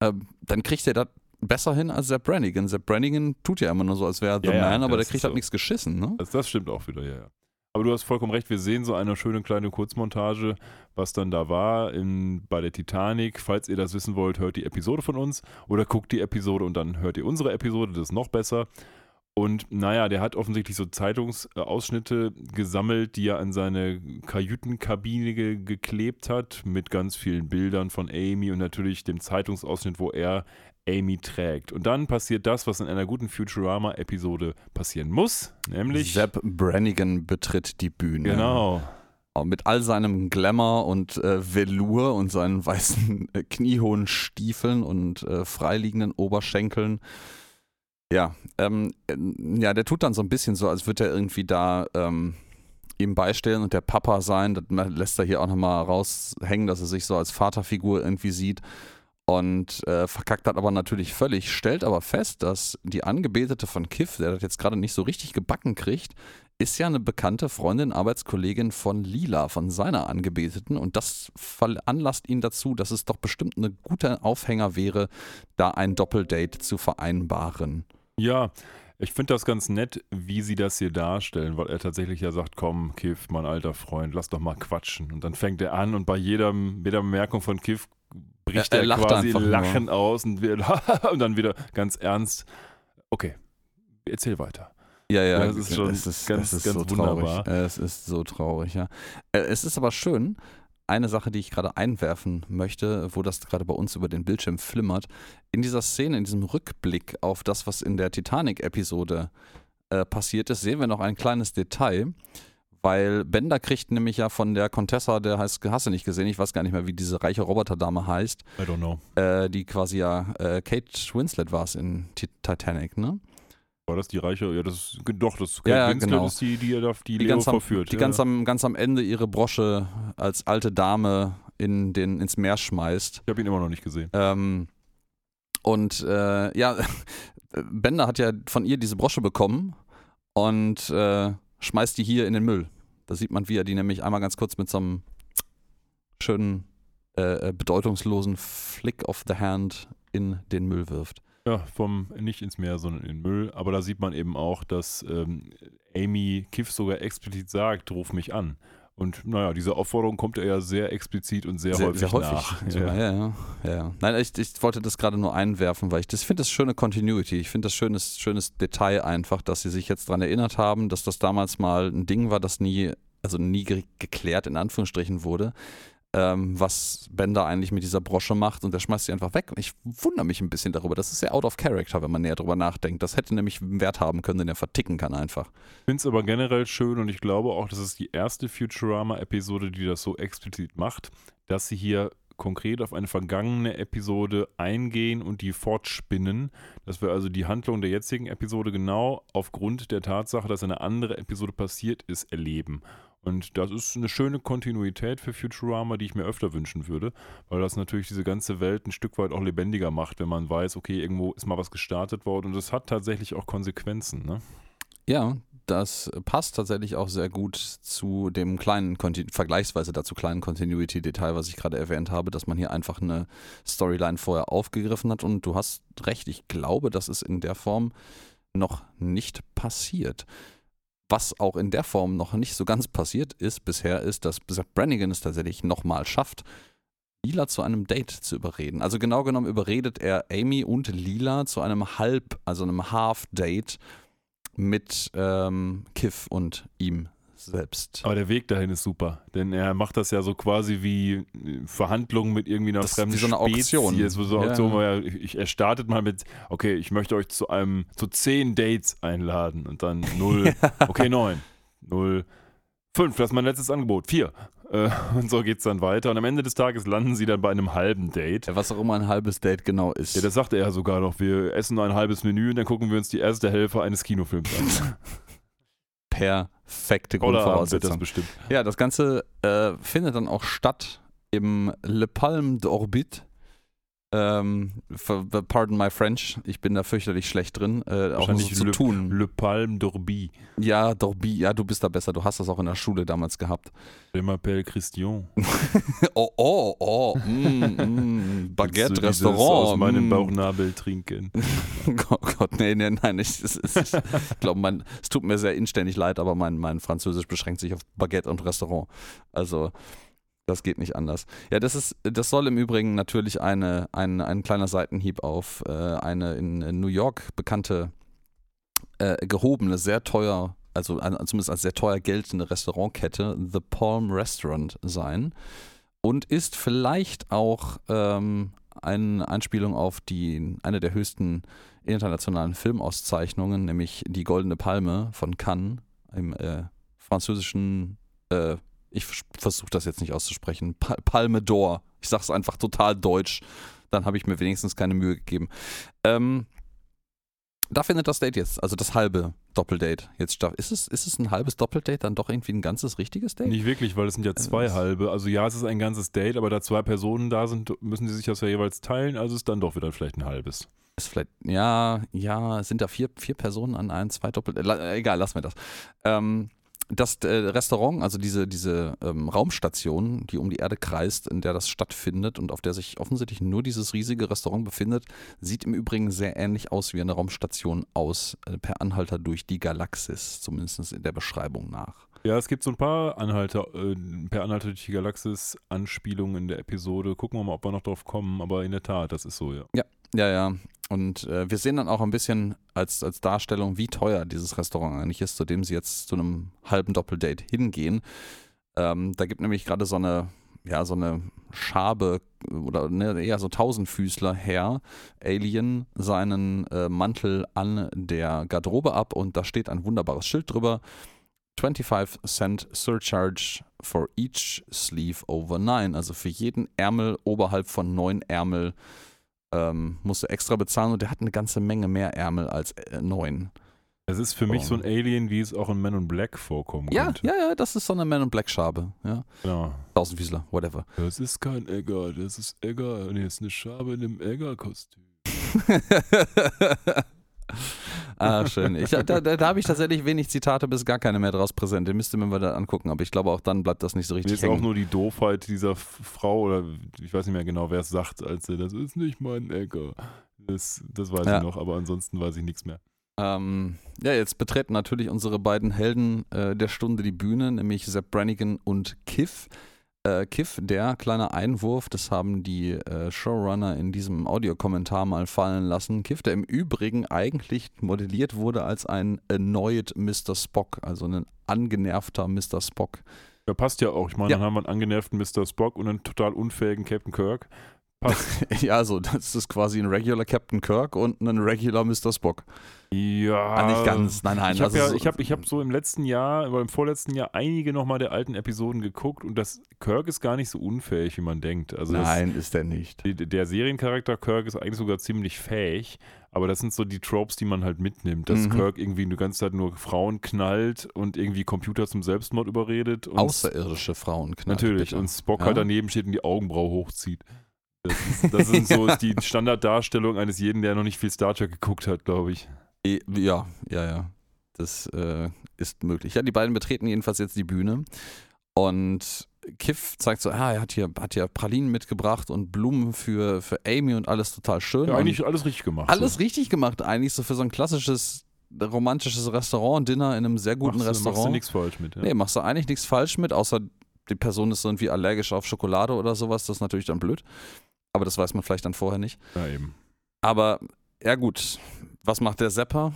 äh, dann kriegt er das besser hin als Sepp Brannigan. Sepp Brannigan tut ja immer nur so, als wäre er The Ja, ja, Man, aber der kriegt halt so. nichts geschissen, ne? Also das stimmt auch wieder, ja, ja. Aber du hast vollkommen recht, wir sehen so eine schöne kleine Kurzmontage, was dann da war in, bei der Titanic. Falls ihr das wissen wollt, hört die Episode von uns oder guckt die Episode und dann hört ihr unsere Episode, das ist noch besser. Und naja, der hat offensichtlich so Zeitungsausschnitte gesammelt, die er an seine Kajütenkabine ge geklebt hat, mit ganz vielen Bildern von Amy und natürlich dem Zeitungsausschnitt, wo er Amy trägt. Und dann passiert das, was in einer guten Futurama-Episode passieren muss, nämlich. Sepp Brannigan betritt die Bühne. Genau. Mit all seinem Glamour und äh, Velour und seinen weißen äh, kniehohen Stiefeln und äh, freiliegenden Oberschenkeln. Ja, ähm, äh, ja, der tut dann so ein bisschen so, als würde er irgendwie da ähm, ihm beistellen und der Papa sein. Das lässt er hier auch nochmal raushängen, dass er sich so als Vaterfigur irgendwie sieht. Und äh, verkackt hat aber natürlich völlig, stellt aber fest, dass die Angebetete von Kiff, der das jetzt gerade nicht so richtig gebacken kriegt, ist ja eine bekannte Freundin, Arbeitskollegin von Lila, von seiner Angebeteten. Und das veranlasst ihn dazu, dass es doch bestimmt ein guter Aufhänger wäre, da ein Doppeldate zu vereinbaren. Ja, ich finde das ganz nett, wie sie das hier darstellen, weil er tatsächlich ja sagt, komm, Kiff, mein alter Freund, lass doch mal quatschen. Und dann fängt er an und bei jedem, jeder Bemerkung von Kiff bricht Er- er, er quasi einfach nur. Lachen aus und, wir, und dann wieder ganz ernst. Okay, erzähl weiter. Ja, ja, Das ist schon es ist, ganz- es ist ganz so traurig. wunderbar. Es ist so traurig, ja. Äh, Es ist aber schön, eine Sache, die ich gerade einwerfen möchte, wo das gerade bei uns über den Bildschirm flimmert. In dieser Szene, in diesem Rückblick auf das, was in der Titanic-Episode äh, passiert ist, sehen wir noch ein kleines Detail. Weil Bender kriegt nämlich ja von der Contessa, der heißt, hast du nicht gesehen, ich weiß gar nicht mehr, wie diese reiche Roboterdame heißt, I don't know. äh, die quasi ja äh, Kate Winslet war es in Ti- Titanic, ne? War das die Reiche? Ja, das ist, doch, das Ja, ja, Winslet genau. ist die, die, die, die, Die, Leo ganz am, verführt. die ja. ganz, am, ganz am Ende ihre Brosche als alte Dame in den, ins Meer schmeißt. ich habe ihn immer noch nicht gesehen. Ähm, und äh, ja, Bender hat ja von ihr diese Brosche bekommen und äh, schmeißt die hier in den Müll. Da sieht man, wie er die nämlich einmal ganz kurz mit so einem schönen, äh, äh, bedeutungslosen Flick of the Hand in den Müll wirft. Ja, vom nicht ins Meer, sondern in den Müll. Aber da sieht man eben auch, dass ähm, Amy Kiff sogar explizit sagt, ruf mich an. Und naja, diese Aufforderung kommt er ja sehr explizit und sehr, häufig, nach. Ja. Ja, ja, ja. Nein, ich, ich wollte das gerade nur einwerfen, weil ich das finde das schöne Continuity. Ich finde das schönes, schönes Detail einfach, dass sie sich jetzt daran erinnert haben, dass das damals mal ein Ding war, das nie, also nie ge geklärt in Anführungsstrichen wurde. Ähm, was Bender eigentlich mit dieser Brosche macht und der schmeißt sie einfach weg. Ich wundere mich ein bisschen darüber. Das ist sehr out of character, wenn man näher drüber nachdenkt. Das hätte nämlich Wert haben können, den er verticken kann einfach. Ich finde es aber generell schön und ich glaube auch, das ist die erste Futurama-Episode, die das so explizit macht, dass sie hier konkret auf eine vergangene Episode eingehen und die fortspinnen, dass wir also die Handlung der jetzigen Episode genau aufgrund der Tatsache, dass eine andere Episode passiert ist, erleben. Und das ist eine schöne Kontinuität für Futurama, die ich mir öfter wünschen würde, weil das natürlich diese ganze Welt ein Stück weit auch lebendiger macht, wenn man weiß, okay, irgendwo ist mal was gestartet worden und es hat tatsächlich auch Konsequenzen. Ne? Ja, das passt tatsächlich auch sehr gut zu dem kleinen, vergleichsweise dazu kleinen Continuity-Detail, was ich gerade erwähnt habe, dass man hier einfach eine Storyline vorher aufgegriffen hat. Und du hast recht, ich glaube, das ist in der Form noch nicht passiert. Was auch in der Form noch nicht so ganz passiert ist bisher, ist, dass Brannigan es tatsächlich nochmal schafft, Lila zu einem Date zu überreden. Also genau genommen überredet er Amy und Lila zu einem Halb, also einem Half-Date mit ähm, Kiff und ihm selbst. Aber der Weg dahin ist super, denn er macht das ja so quasi wie äh, Verhandlungen mit irgendwie einer Das ist fremden wie so eine Auktion. Spezies. So eine Ja. Auktion, er, ich, er startet mal mit, okay, ich möchte euch zu einem, zu zehn Dates einladen und dann null, okay, neun, null, fünf, das ist mein letztes Angebot, vier. Äh, und so geht's dann weiter. Und am Ende des Tages landen sie dann bei einem halben Date. Ja, was auch immer ein halbes Date genau ist. Ja, das sagte er sogar noch. Wir essen nur ein halbes Menü und dann gucken wir uns die erste Hälfte eines Kinofilms an. perfekte wird das Grundvoraussetzung. bestimmt. Ja, das Ganze äh, findet dann auch statt im Le Palme d'Orbit. Ähm, pardon my French, ich bin da fürchterlich schlecht drin, äh, auch so zu tun. Le Palme d'Orbi. Ja, d'Orbi, ja, du bist da besser, du hast das auch in der Schule damals gehabt. Je m'appelle Christian. Oh, oh, oh, mm, mm, Baguette, Restaurant. Aus meinem mm. Bauchnabel trinken. Oh Gott, nee, nee, nein, ich, es, ich glaube, es tut mir sehr inständig leid, aber mein, mein Französisch beschränkt sich auf Baguette und Restaurant. Also, das geht nicht anders. Ja, das ist, das soll im Übrigen natürlich eine, ein, ein kleiner Seitenhieb auf äh, eine in, New York bekannte, äh, gehobene, sehr teuer, also ein, zumindest als sehr teuer geltende Restaurantkette, The Palm Restaurant sein. Und ist vielleicht auch ähm, eine Anspielung auf die, eine der höchsten internationalen Filmauszeichnungen, nämlich die Goldene Palme von Cannes im äh, französischen, äh, ich versuche das jetzt nicht auszusprechen, pa Palme d'Or. Ich sage es einfach total deutsch. Dann habe ich mir wenigstens keine Mühe gegeben. Ähm, da findet das Date jetzt, also das halbe Doppeldate jetzt statt. Ist es, ist es ein halbes Doppeldate dann doch irgendwie ein ganzes richtiges Date? Nicht wirklich, weil es sind ja zwei das- halbe. Also ja, es ist ein ganzes Date, aber da zwei Personen da sind, müssen sie sich das ja jeweils teilen, also ist dann doch wieder vielleicht ein halbes. Ist vielleicht, ja, ja, sind da vier, vier Personen an ein, zwei Doppel. Äh, egal, lassen wir das. Ähm, das äh, Restaurant, also diese, diese ähm, Raumstation, die um die Erde kreist, in der das stattfindet und auf der sich offensichtlich nur dieses riesige Restaurant befindet, sieht im Übrigen sehr ähnlich aus wie eine Raumstation aus äh, per Anhalter durch die Galaxis, zumindest in der Beschreibung nach. Ja, es gibt so ein paar Anhalter, äh, per Anhalter durch die Galaxis Anspielungen in der Episode. Gucken wir mal, ob wir noch drauf kommen, aber in der Tat, das ist so, ja. Ja, ja. Und äh, wir sehen dann auch ein bisschen als, als Darstellung, wie teuer dieses Restaurant eigentlich ist, zu dem sie jetzt zu einem halben Doppeldate hingehen. Ähm, da gibt nämlich gerade so eine ja, so eine Schabe oder ne, eher so Tausendfüßler Herr, Alien, seinen äh, Mantel an der Garderobe ab und da steht ein wunderbares Schild drüber. 25 Cent Surcharge for each sleeve over 9. Also für jeden Ärmel oberhalb von neun Ärmel ähm, musst du extra bezahlen und der hat eine ganze Menge mehr Ärmel als äh, neun. Es ist für mich Oh. so ein Alien, wie es auch in Men in Black vorkommen Ja, könnte. ja, ja, das ist so eine Man in Black Schabe. Ja. Genau. Tausendfüßler, whatever. Das ist kein Egger, das ist Egger. Nee, das ist eine Schabe in einem Egger-Kostüm. ah, schön. Ich, da da, da habe ich tatsächlich wenig Zitate bis gar keine mehr draus präsent. Den müsste man mal da angucken, aber ich glaube auch dann bleibt das nicht so Mir richtig ist auch hängen. nur die Doofheit dieser Frau, oder ich weiß nicht mehr genau, wer es sagt, als sie, das ist nicht mein Egger. Das, das weiß Ja. ich noch, aber ansonsten weiß ich nichts mehr. Ähm, ja, jetzt betreten natürlich unsere beiden Helden äh, der Stunde die Bühne, nämlich Sepp Brannigan und Kiff. Äh, Kiff, der kleine Einwurf, das haben die äh, Showrunner in diesem Audiokommentar mal fallen lassen. Kiff, der im Übrigen eigentlich modelliert wurde als ein annoyed Mr. Spock, also ein angenervter Mr. Spock. Ja, passt ja auch. Ich meine, Ja. dann haben wir einen angenervten Mr. Spock und einen total unfähigen Captain Kirk. Passt. ja, also das ist quasi ein regular Captain Kirk und ein regular Mr. Spock. ja. Ah, nicht ganz, nein, nein. Ich habe also ja, so- ich hab, ich hab so im letzten Jahr, oder im vorletzten Jahr einige nochmal der alten Episoden geguckt und das Kirk ist gar nicht so unfähig, wie man denkt. Also das, Nein, ist der nicht. der Seriencharakter Kirk ist eigentlich sogar ziemlich fähig, aber das sind so die Tropes, die man halt mitnimmt, dass Mhm. Kirk irgendwie die ganze Zeit nur Frauen knallt und irgendwie Computer zum Selbstmord überredet. Und Außerirdische Frauen knallt, Natürlich, bitte. und Spock Ja. halt daneben steht und die Augenbraue hochzieht. Das ist, das sind so die Standarddarstellung eines jeden, der noch nicht viel Star Trek geguckt hat, glaube ich. Ja, ja, ja. Das äh, ist möglich. Ja, die beiden betreten jedenfalls jetzt die Bühne und Kiff zeigt so, ah, er hat hier, hat hier Pralinen mitgebracht und Blumen für, für Amy und alles total schön. Ja, eigentlich alles richtig gemacht. alles so. richtig gemacht, eigentlich so für so ein klassisches romantisches Restaurant-Dinner in einem sehr guten machst, du- Restaurant. Machst du nichts falsch mit. Ja. Nee, machst du eigentlich nichts falsch mit, außer die Person ist irgendwie allergisch auf Schokolade oder sowas. Das ist natürlich dann blöd. Aber das weiß man vielleicht dann vorher nicht. ja, eben. Aber, ja gut, was macht der Sepper?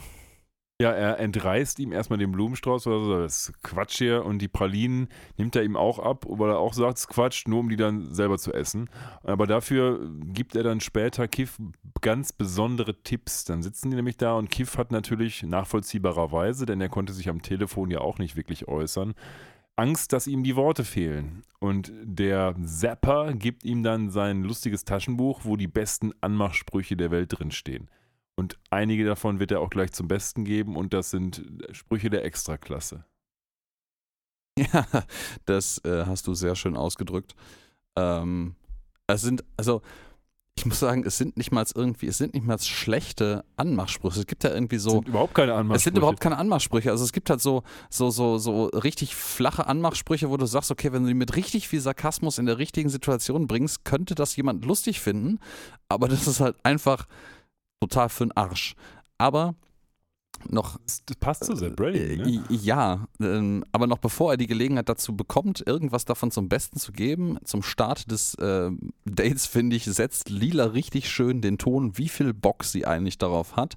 Ja, er entreißt ihm erstmal den Blumenstrauß oder so, das ist Quatsch hier und die Pralinen nimmt er ihm auch ab, weil er auch sagt, es ist Quatsch, nur um die dann selber zu essen. Aber dafür gibt er dann später Kiff ganz besondere Tipps. Dann sitzen die nämlich da und Kiff hat natürlich nachvollziehbarerweise, denn er konnte sich am Telefon ja auch nicht wirklich äußern, Angst, dass ihm die Worte fehlen. Und der Zapper gibt ihm dann sein lustiges Taschenbuch, wo die besten Anmachsprüche der Welt drinstehen. Und einige davon wird er auch gleich zum Besten geben und das sind Sprüche der Extraklasse. Ja, das äh, hast du sehr schön ausgedrückt. Ähm, es sind, also, ich muss sagen, es sind nicht mal irgendwie, es sind nicht mal schlechte Anmachsprüche. Es gibt ja irgendwie Es so. sind überhaupt keine Anmachsprüche. Es sind überhaupt keine Anmachsprüche. Also es gibt halt so, so, so, so richtig flache Anmachsprüche, wo du sagst, okay, wenn du die mit richtig viel Sarkasmus in der richtigen Situation bringst, könnte das jemand lustig finden. Aber das ist halt einfach total für den Arsch. Aber noch Das passt zu Zach Brady, ne? äh, Ja, ähm, aber noch bevor er die Gelegenheit dazu bekommt, irgendwas davon zum Besten zu geben, zum Start des äh, Dates, finde ich, setzt Lila richtig schön den Ton, wie viel Bock sie eigentlich darauf hat.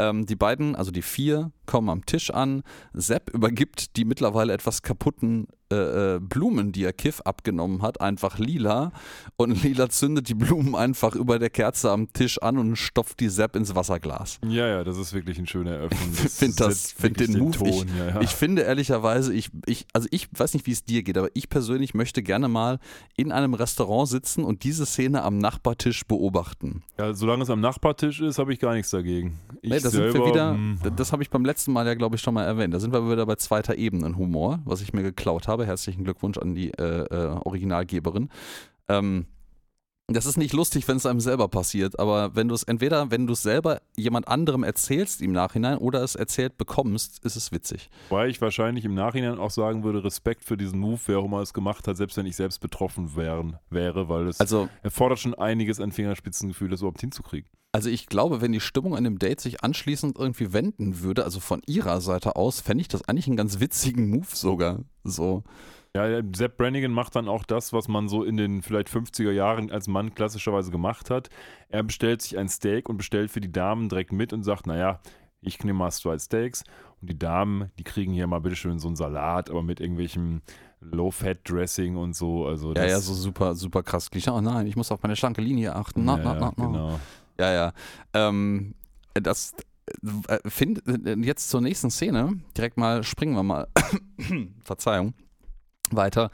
Ähm, die beiden, also die vier, kommen am Tisch an. Sepp übergibt die mittlerweile etwas kaputten äh, äh, Blumen, die er Kiff abgenommen hat, einfach Lila. Und Lila zündet die Blumen einfach über der Kerze am Tisch an und stopft die Sepp ins Wasserglas. Ja, ja, das ist wirklich eine schöne Eröffnung. Ich find das- find wirklich den Move, Ton, ja, ja. Ich finde ehrlicherweise, ich, ich, also ich weiß nicht, wie es dir geht, aber ich persönlich möchte gerne mal in einem Restaurant sitzen und diese Szene am Nachbartisch beobachten. ja, solange es am Nachbartisch ist, habe ich gar nichts dagegen. Ich Nee, da sind selber, wir wieder, hm, das habe ich beim letzten Mal ja, glaube ich, schon mal erwähnt. Da sind wir wieder bei zweiter Ebene Humor, was ich mir geklaut habe. Herzlichen Glückwunsch an die äh, äh, Originalgeberin. Ähm, das ist nicht lustig, wenn es einem selber passiert, aber wenn du es entweder, wenn du es selber jemand anderem erzählst im Nachhinein oder es erzählt bekommst, ist es witzig. Weil ich wahrscheinlich im Nachhinein auch sagen würde, Respekt für diesen Move, wer auch immer es gemacht hat, selbst wenn ich selbst betroffen wären, wäre, weil es Also erfordert schon einiges an Fingerspitzengefühl, das überhaupt hinzukriegen. Also ich glaube, wenn die Stimmung an dem Date sich anschließend irgendwie wenden würde, also von ihrer Seite aus, fände ich das eigentlich einen ganz witzigen Move sogar. So. Ja, Sepp Brannigan macht dann auch das, was man so in den vielleicht 50er Jahren als Mann klassischerweise gemacht hat. Er bestellt sich ein Steak und bestellt für die Damen direkt mit und sagt, naja, ich nehme mal Stride Steaks und die Damen, die kriegen hier mal bitteschön so einen Salat, aber mit irgendwelchem Low-Fat-Dressing und so. Also Ja, ja, so super, super krass. Oh nein, ich muss auf meine schlanke Linie achten. Na, ja, na, na, na. genau. Ja, ja. Ähm, das äh, find, äh, jetzt zur nächsten Szene. Direkt mal springen wir mal. Verzeihung. Weiter.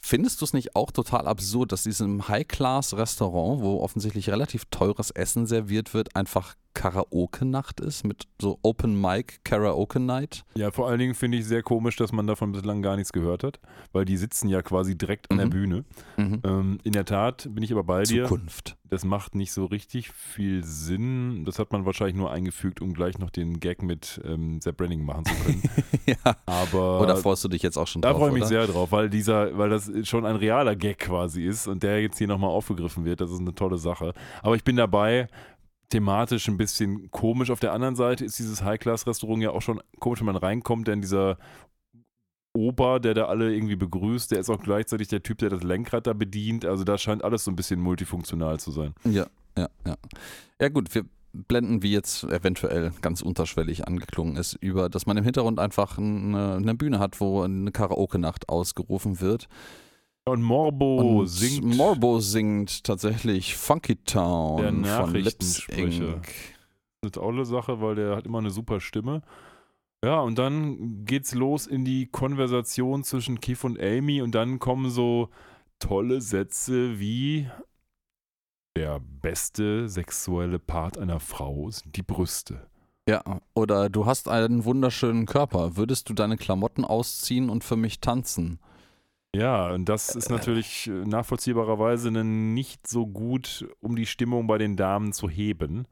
Findest du es nicht auch total absurd, dass diesem High-Class-Restaurant, wo offensichtlich relativ teures Essen serviert wird, einfach Karaoke-Nacht ist mit so Open Mic Karaoke Night? Ja, vor allen Dingen finde ich sehr komisch, dass man davon bislang gar nichts gehört hat, weil die sitzen ja quasi direkt an der Mhm. Bühne. Mhm. Ähm, in der Tat bin ich aber bei dir. Zukunft. Das macht nicht so richtig viel Sinn. Das hat man wahrscheinlich nur eingefügt, um gleich noch den Gag mit ähm, Sepp Branning machen zu können. ja. Aber Oder freust du dich jetzt auch schon da drauf? freue ich mich oder? sehr drauf, weil dieser, weil das schon ein realer Gag quasi ist und der jetzt hier nochmal aufgegriffen wird. Das ist eine tolle Sache. Aber ich bin dabei. Thematisch ein bisschen komisch. Auf der anderen Seite ist dieses High-Class-Restaurant ja auch schon komisch, wenn man reinkommt, denn dieser Ober, der da alle irgendwie begrüßt, der ist auch gleichzeitig der Typ, der das Lenkrad da bedient. Also da scheint alles so ein bisschen multifunktional zu sein. Ja, ja, ja. Ja gut, wir blenden, wie jetzt eventuell ganz unterschwellig angeklungen ist, über, dass man im Hintergrund einfach eine, eine Bühne hat, wo eine Karaoke-Nacht ausgerufen wird. Und Morbo Und singt. Morbo singt tatsächlich Funky Der Town von Lips. Inc. Das ist auch eine Sache, weil der hat immer eine super Stimme. Ja, und dann geht's los in die Konversation zwischen Keith und Amy und dann kommen so tolle Sätze wie der beste sexuelle Part einer Frau sind die Brüste. Ja, oder du hast einen wunderschönen Körper. Würdest du deine Klamotten ausziehen und für mich tanzen? Ja, und das ist natürlich äh, nachvollziehbarerweise nicht so gut, um die Stimmung bei den Damen zu heben.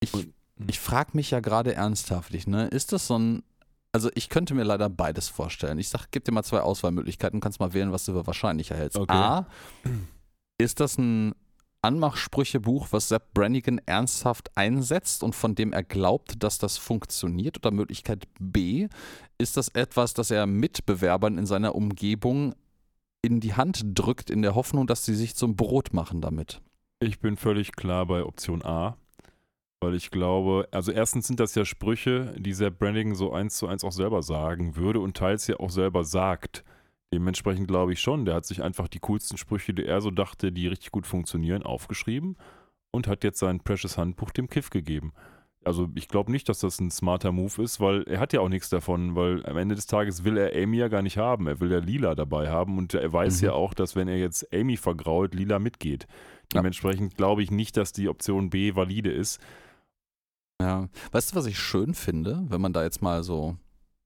Ich, Und- ich frage mich ja gerade ernsthaft, ne? Ist das so ein. Also ich könnte mir leider beides vorstellen. Ich sag, gib dir mal zwei Auswahlmöglichkeiten, kannst mal wählen, was du für wahrscheinlicher hältst. Okay. A, ist das ein Anmachsprüchebuch, was Sepp Brannigan ernsthaft einsetzt und von dem er glaubt, dass das funktioniert? Oder Möglichkeit B, ist das etwas, das er Mitbewerbern in seiner Umgebung in die Hand drückt, in der Hoffnung, dass sie sich zum Brot machen damit? Ich bin völlig klar bei Option A, weil ich glaube, also erstens sind das ja Sprüche, die Sepp Brannigan so eins zu eins auch selber sagen würde und teils ja auch selber sagt. Dementsprechend glaube ich schon, der hat sich einfach die coolsten Sprüche, die er so dachte, die richtig gut funktionieren, aufgeschrieben und hat jetzt sein Precious Handbuch dem Kiff gegeben. Also ich glaube nicht, dass das ein smarter Move ist, weil er hat ja auch nichts davon, weil am Ende des Tages will er Amy ja gar nicht haben. Er will ja Lila dabei haben und er weiß Mhm. ja auch, dass wenn er jetzt Amy vergrault, Lila mitgeht. Dementsprechend glaube ich nicht, dass die Option B valide ist. Ja, weißt du, was ich schön finde, wenn man da jetzt mal so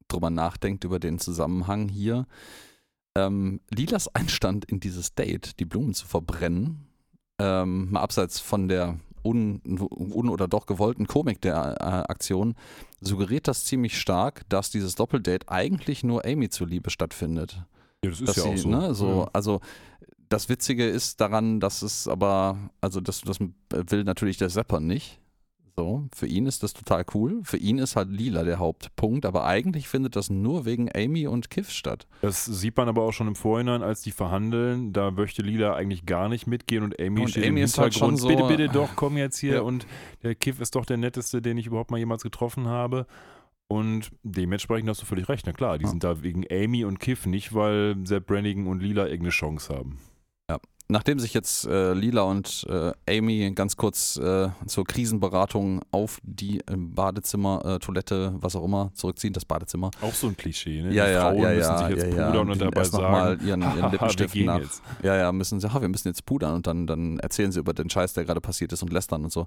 drüber nachdenkt über den Zusammenhang hier? Ähm, Lilas Einstand in dieses Date, die Blumen zu verbrennen, ähm, mal abseits von der un, un oder doch gewollten Komik der äh, Aktion, suggeriert das ziemlich stark, dass dieses Doppeldate eigentlich nur Amy zuliebe stattfindet. Ja, das Dass sie, Ne, so, Also das Witzige ist daran, dass es aber, also das, das will natürlich der Sepper nicht. So, für ihn ist das total cool. Für ihn ist halt Lila der Hauptpunkt, aber eigentlich findet das nur wegen Amy und Kiff statt. Das sieht man aber auch schon im Vorhinein, als die verhandeln. Da möchte Lila eigentlich gar nicht mitgehen und Amy Und steht Amy im ist halt schon so- bitte, bitte doch, komm jetzt hier. Ja. Und der Kiff ist doch der netteste, den ich überhaupt mal jemals getroffen habe. Und dementsprechend hast du völlig recht. Na klar, die Ja. sind da wegen Amy und Kiff, nicht weil Sepp Brannigan und Lila irgendeine Chance haben. Nachdem sich jetzt äh, Lila und äh, Amy ganz kurz äh, zur Krisenberatung auf die äh, Badezimmer, äh, Toilette, was auch immer, zurückziehen, das Badezimmer. Auch so ein Klischee, ne? Ja, die ja, Frauen ja, müssen sich jetzt ja, pudern und Die dabei sagen, ihren, ihren "Haha, wir Lippenstift nach, jetzt. Ja, ja, müssen sie, ah, wir müssen jetzt pudern und dann, dann erzählen sie über den Scheiß, der gerade passiert ist und lästern und so.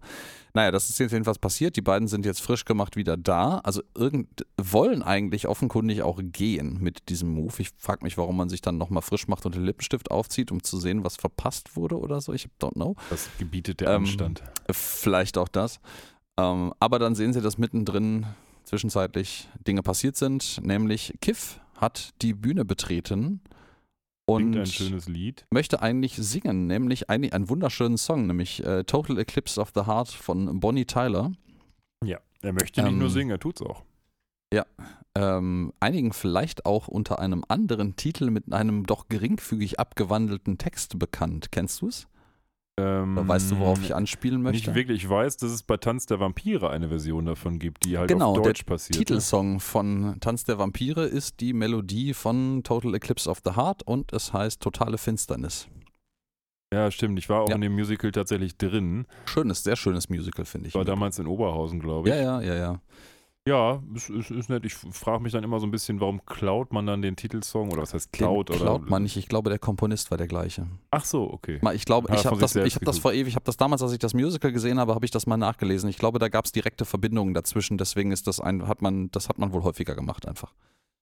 Naja, das ist jetzt jedenfalls passiert. Die beiden sind jetzt frisch gemacht wieder da. Also irgend, wollen eigentlich offenkundig auch gehen mit diesem Move. Ich frage mich, warum man sich dann nochmal frisch macht und den Lippenstift aufzieht, um zu sehen, was verpasst wurde oder so. Ich don't know. Das gebietet der Ähm, Anstand. Vielleicht auch das. Ähm, aber dann sehen sie, dass mittendrin zwischenzeitlich Dinge passiert sind, nämlich Kiff hat die Bühne betreten ein und schönes Lied. möchte eigentlich singen, nämlich einen, einen wunderschönen Song, nämlich äh, Total Eclipse of the Heart von Bonnie Tyler. Ja, er möchte nicht nur Ähm, singen, er tut's auch. Ähm, einigen vielleicht auch unter einem anderen Titel mit einem doch geringfügig abgewandelten Text bekannt. Kennst du es? Ähm, weißt du, worauf ich anspielen möchte? Nicht wirklich. Ich weiß, dass es bei Tanz der Vampire eine Version davon gibt, die halt Genau, auf der Deutsch passiert. Titelsong von Tanz der Vampire ist die Melodie von Total Eclipse of the Heart und es heißt Totale Finsternis. Ja, stimmt. Ich war auch Ja. in dem Musical tatsächlich drin. Schönes, sehr schönes Musical, finde ich. War damals in Oberhausen, glaube ich. ja, ja, ja, ja. Ja, ist, ist, ist nett. Ich frage mich dann immer so ein bisschen, warum klaut man dann den Titelsong? Oder was heißt klaut? Den oder? klaut man nicht. Ich glaube, der Komponist war der gleiche. Ach so, okay. Ich glaube, ich habe das, ich hab das vor ewig, ich habe das damals, als ich das Musical gesehen habe, habe ich das mal nachgelesen. Ich glaube, da gab es direkte Verbindungen dazwischen. Deswegen ist das ein, hat man, das hat man wohl häufiger gemacht einfach.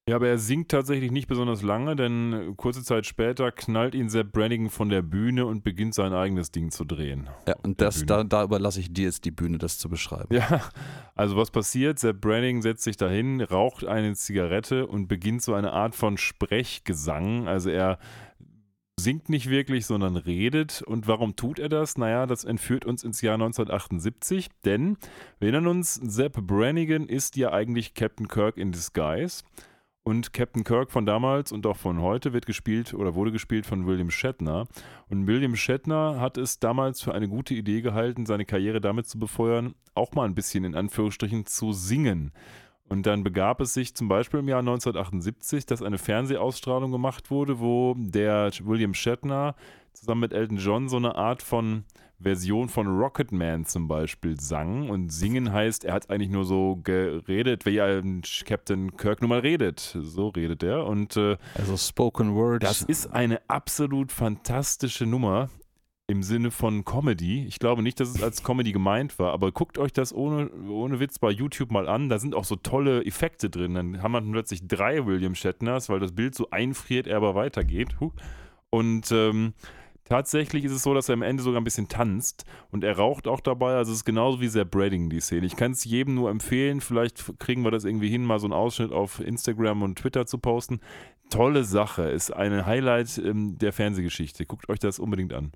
Ja, aber er singt tatsächlich nicht besonders lange, denn äh, kurze Zeit später knallt ihn Sepp Brannigan von der Bühne und beginnt sein eigenes Ding zu drehen. Ja, und das, da, da überlasse ich dir jetzt die Bühne, das zu beschreiben. Ja, also was passiert? Sepp Brannigan setzt sich dahin, raucht eine Zigarette und beginnt so eine Art von Sprechgesang. Also er singt nicht wirklich, sondern redet. Und warum tut er das? Naja, das entführt uns ins Jahr 1978, denn wir erinnern uns, Sepp Brannigan ist ja eigentlich Captain Kirk in Disguise. Und Captain Kirk von damals und auch von heute wird gespielt oder wurde gespielt von William Shatner. Und William Shatner hat es damals für eine gute Idee gehalten, seine Karriere damit zu befeuern, auch mal ein bisschen in Anführungsstrichen zu singen. Und dann begab es sich zum Beispiel im Jahr 1978, dass eine Fernsehausstrahlung gemacht wurde, wo der William Shatner zusammen mit Elton John so eine Art von Version von Rocketman zum Beispiel sang. Und singen heißt, er hat eigentlich nur so geredet, wie ein Captain Kirk nun mal redet. So redet er. Und äh, Also Spoken Word. das ist eine absolut fantastische Nummer im Sinne von Comedy. Ich glaube nicht, dass es als Comedy gemeint war, aber guckt euch das ohne, ohne Witz bei YouTube mal an. Da sind auch so tolle Effekte drin. Dann haben wir plötzlich drei William Shatners, weil das Bild so einfriert, er aber weitergeht. Und ähm, tatsächlich ist es so, dass er am Ende sogar ein bisschen tanzt und er raucht auch dabei. Also es ist genauso wie sehr Breading, die Szene. Ich kann es jedem nur empfehlen. Vielleicht kriegen wir das irgendwie hin, mal so einen Ausschnitt auf Instagram und Twitter zu posten. Tolle Sache. Ist ein Highlight ähm, der Fernsehgeschichte. Guckt euch das unbedingt an.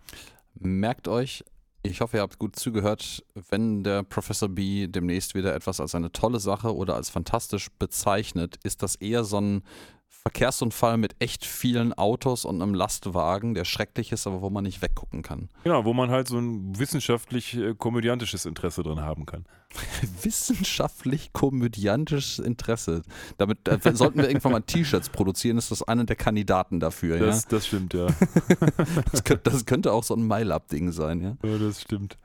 Merkt euch, ich hoffe, ihr habt gut zugehört, wenn der Professor B demnächst wieder etwas als eine tolle Sache oder als fantastisch bezeichnet, ist das eher so ein Verkehrsunfall mit echt vielen Autos und einem Lastwagen, der schrecklich ist, aber wo man nicht weggucken kann. Genau, wo man halt so ein wissenschaftlich-komödiantisches Interesse drin haben kann. Wissenschaftlich-komödiantisches Interesse. Damit äh, sollten wir irgendwann mal T-Shirts produzieren, ist das einer der Kandidaten dafür. Das, das stimmt, ja. Ja? Das, könnte, das könnte auch so ein Mail-Up-Ding sein. Ja? Ja, das stimmt.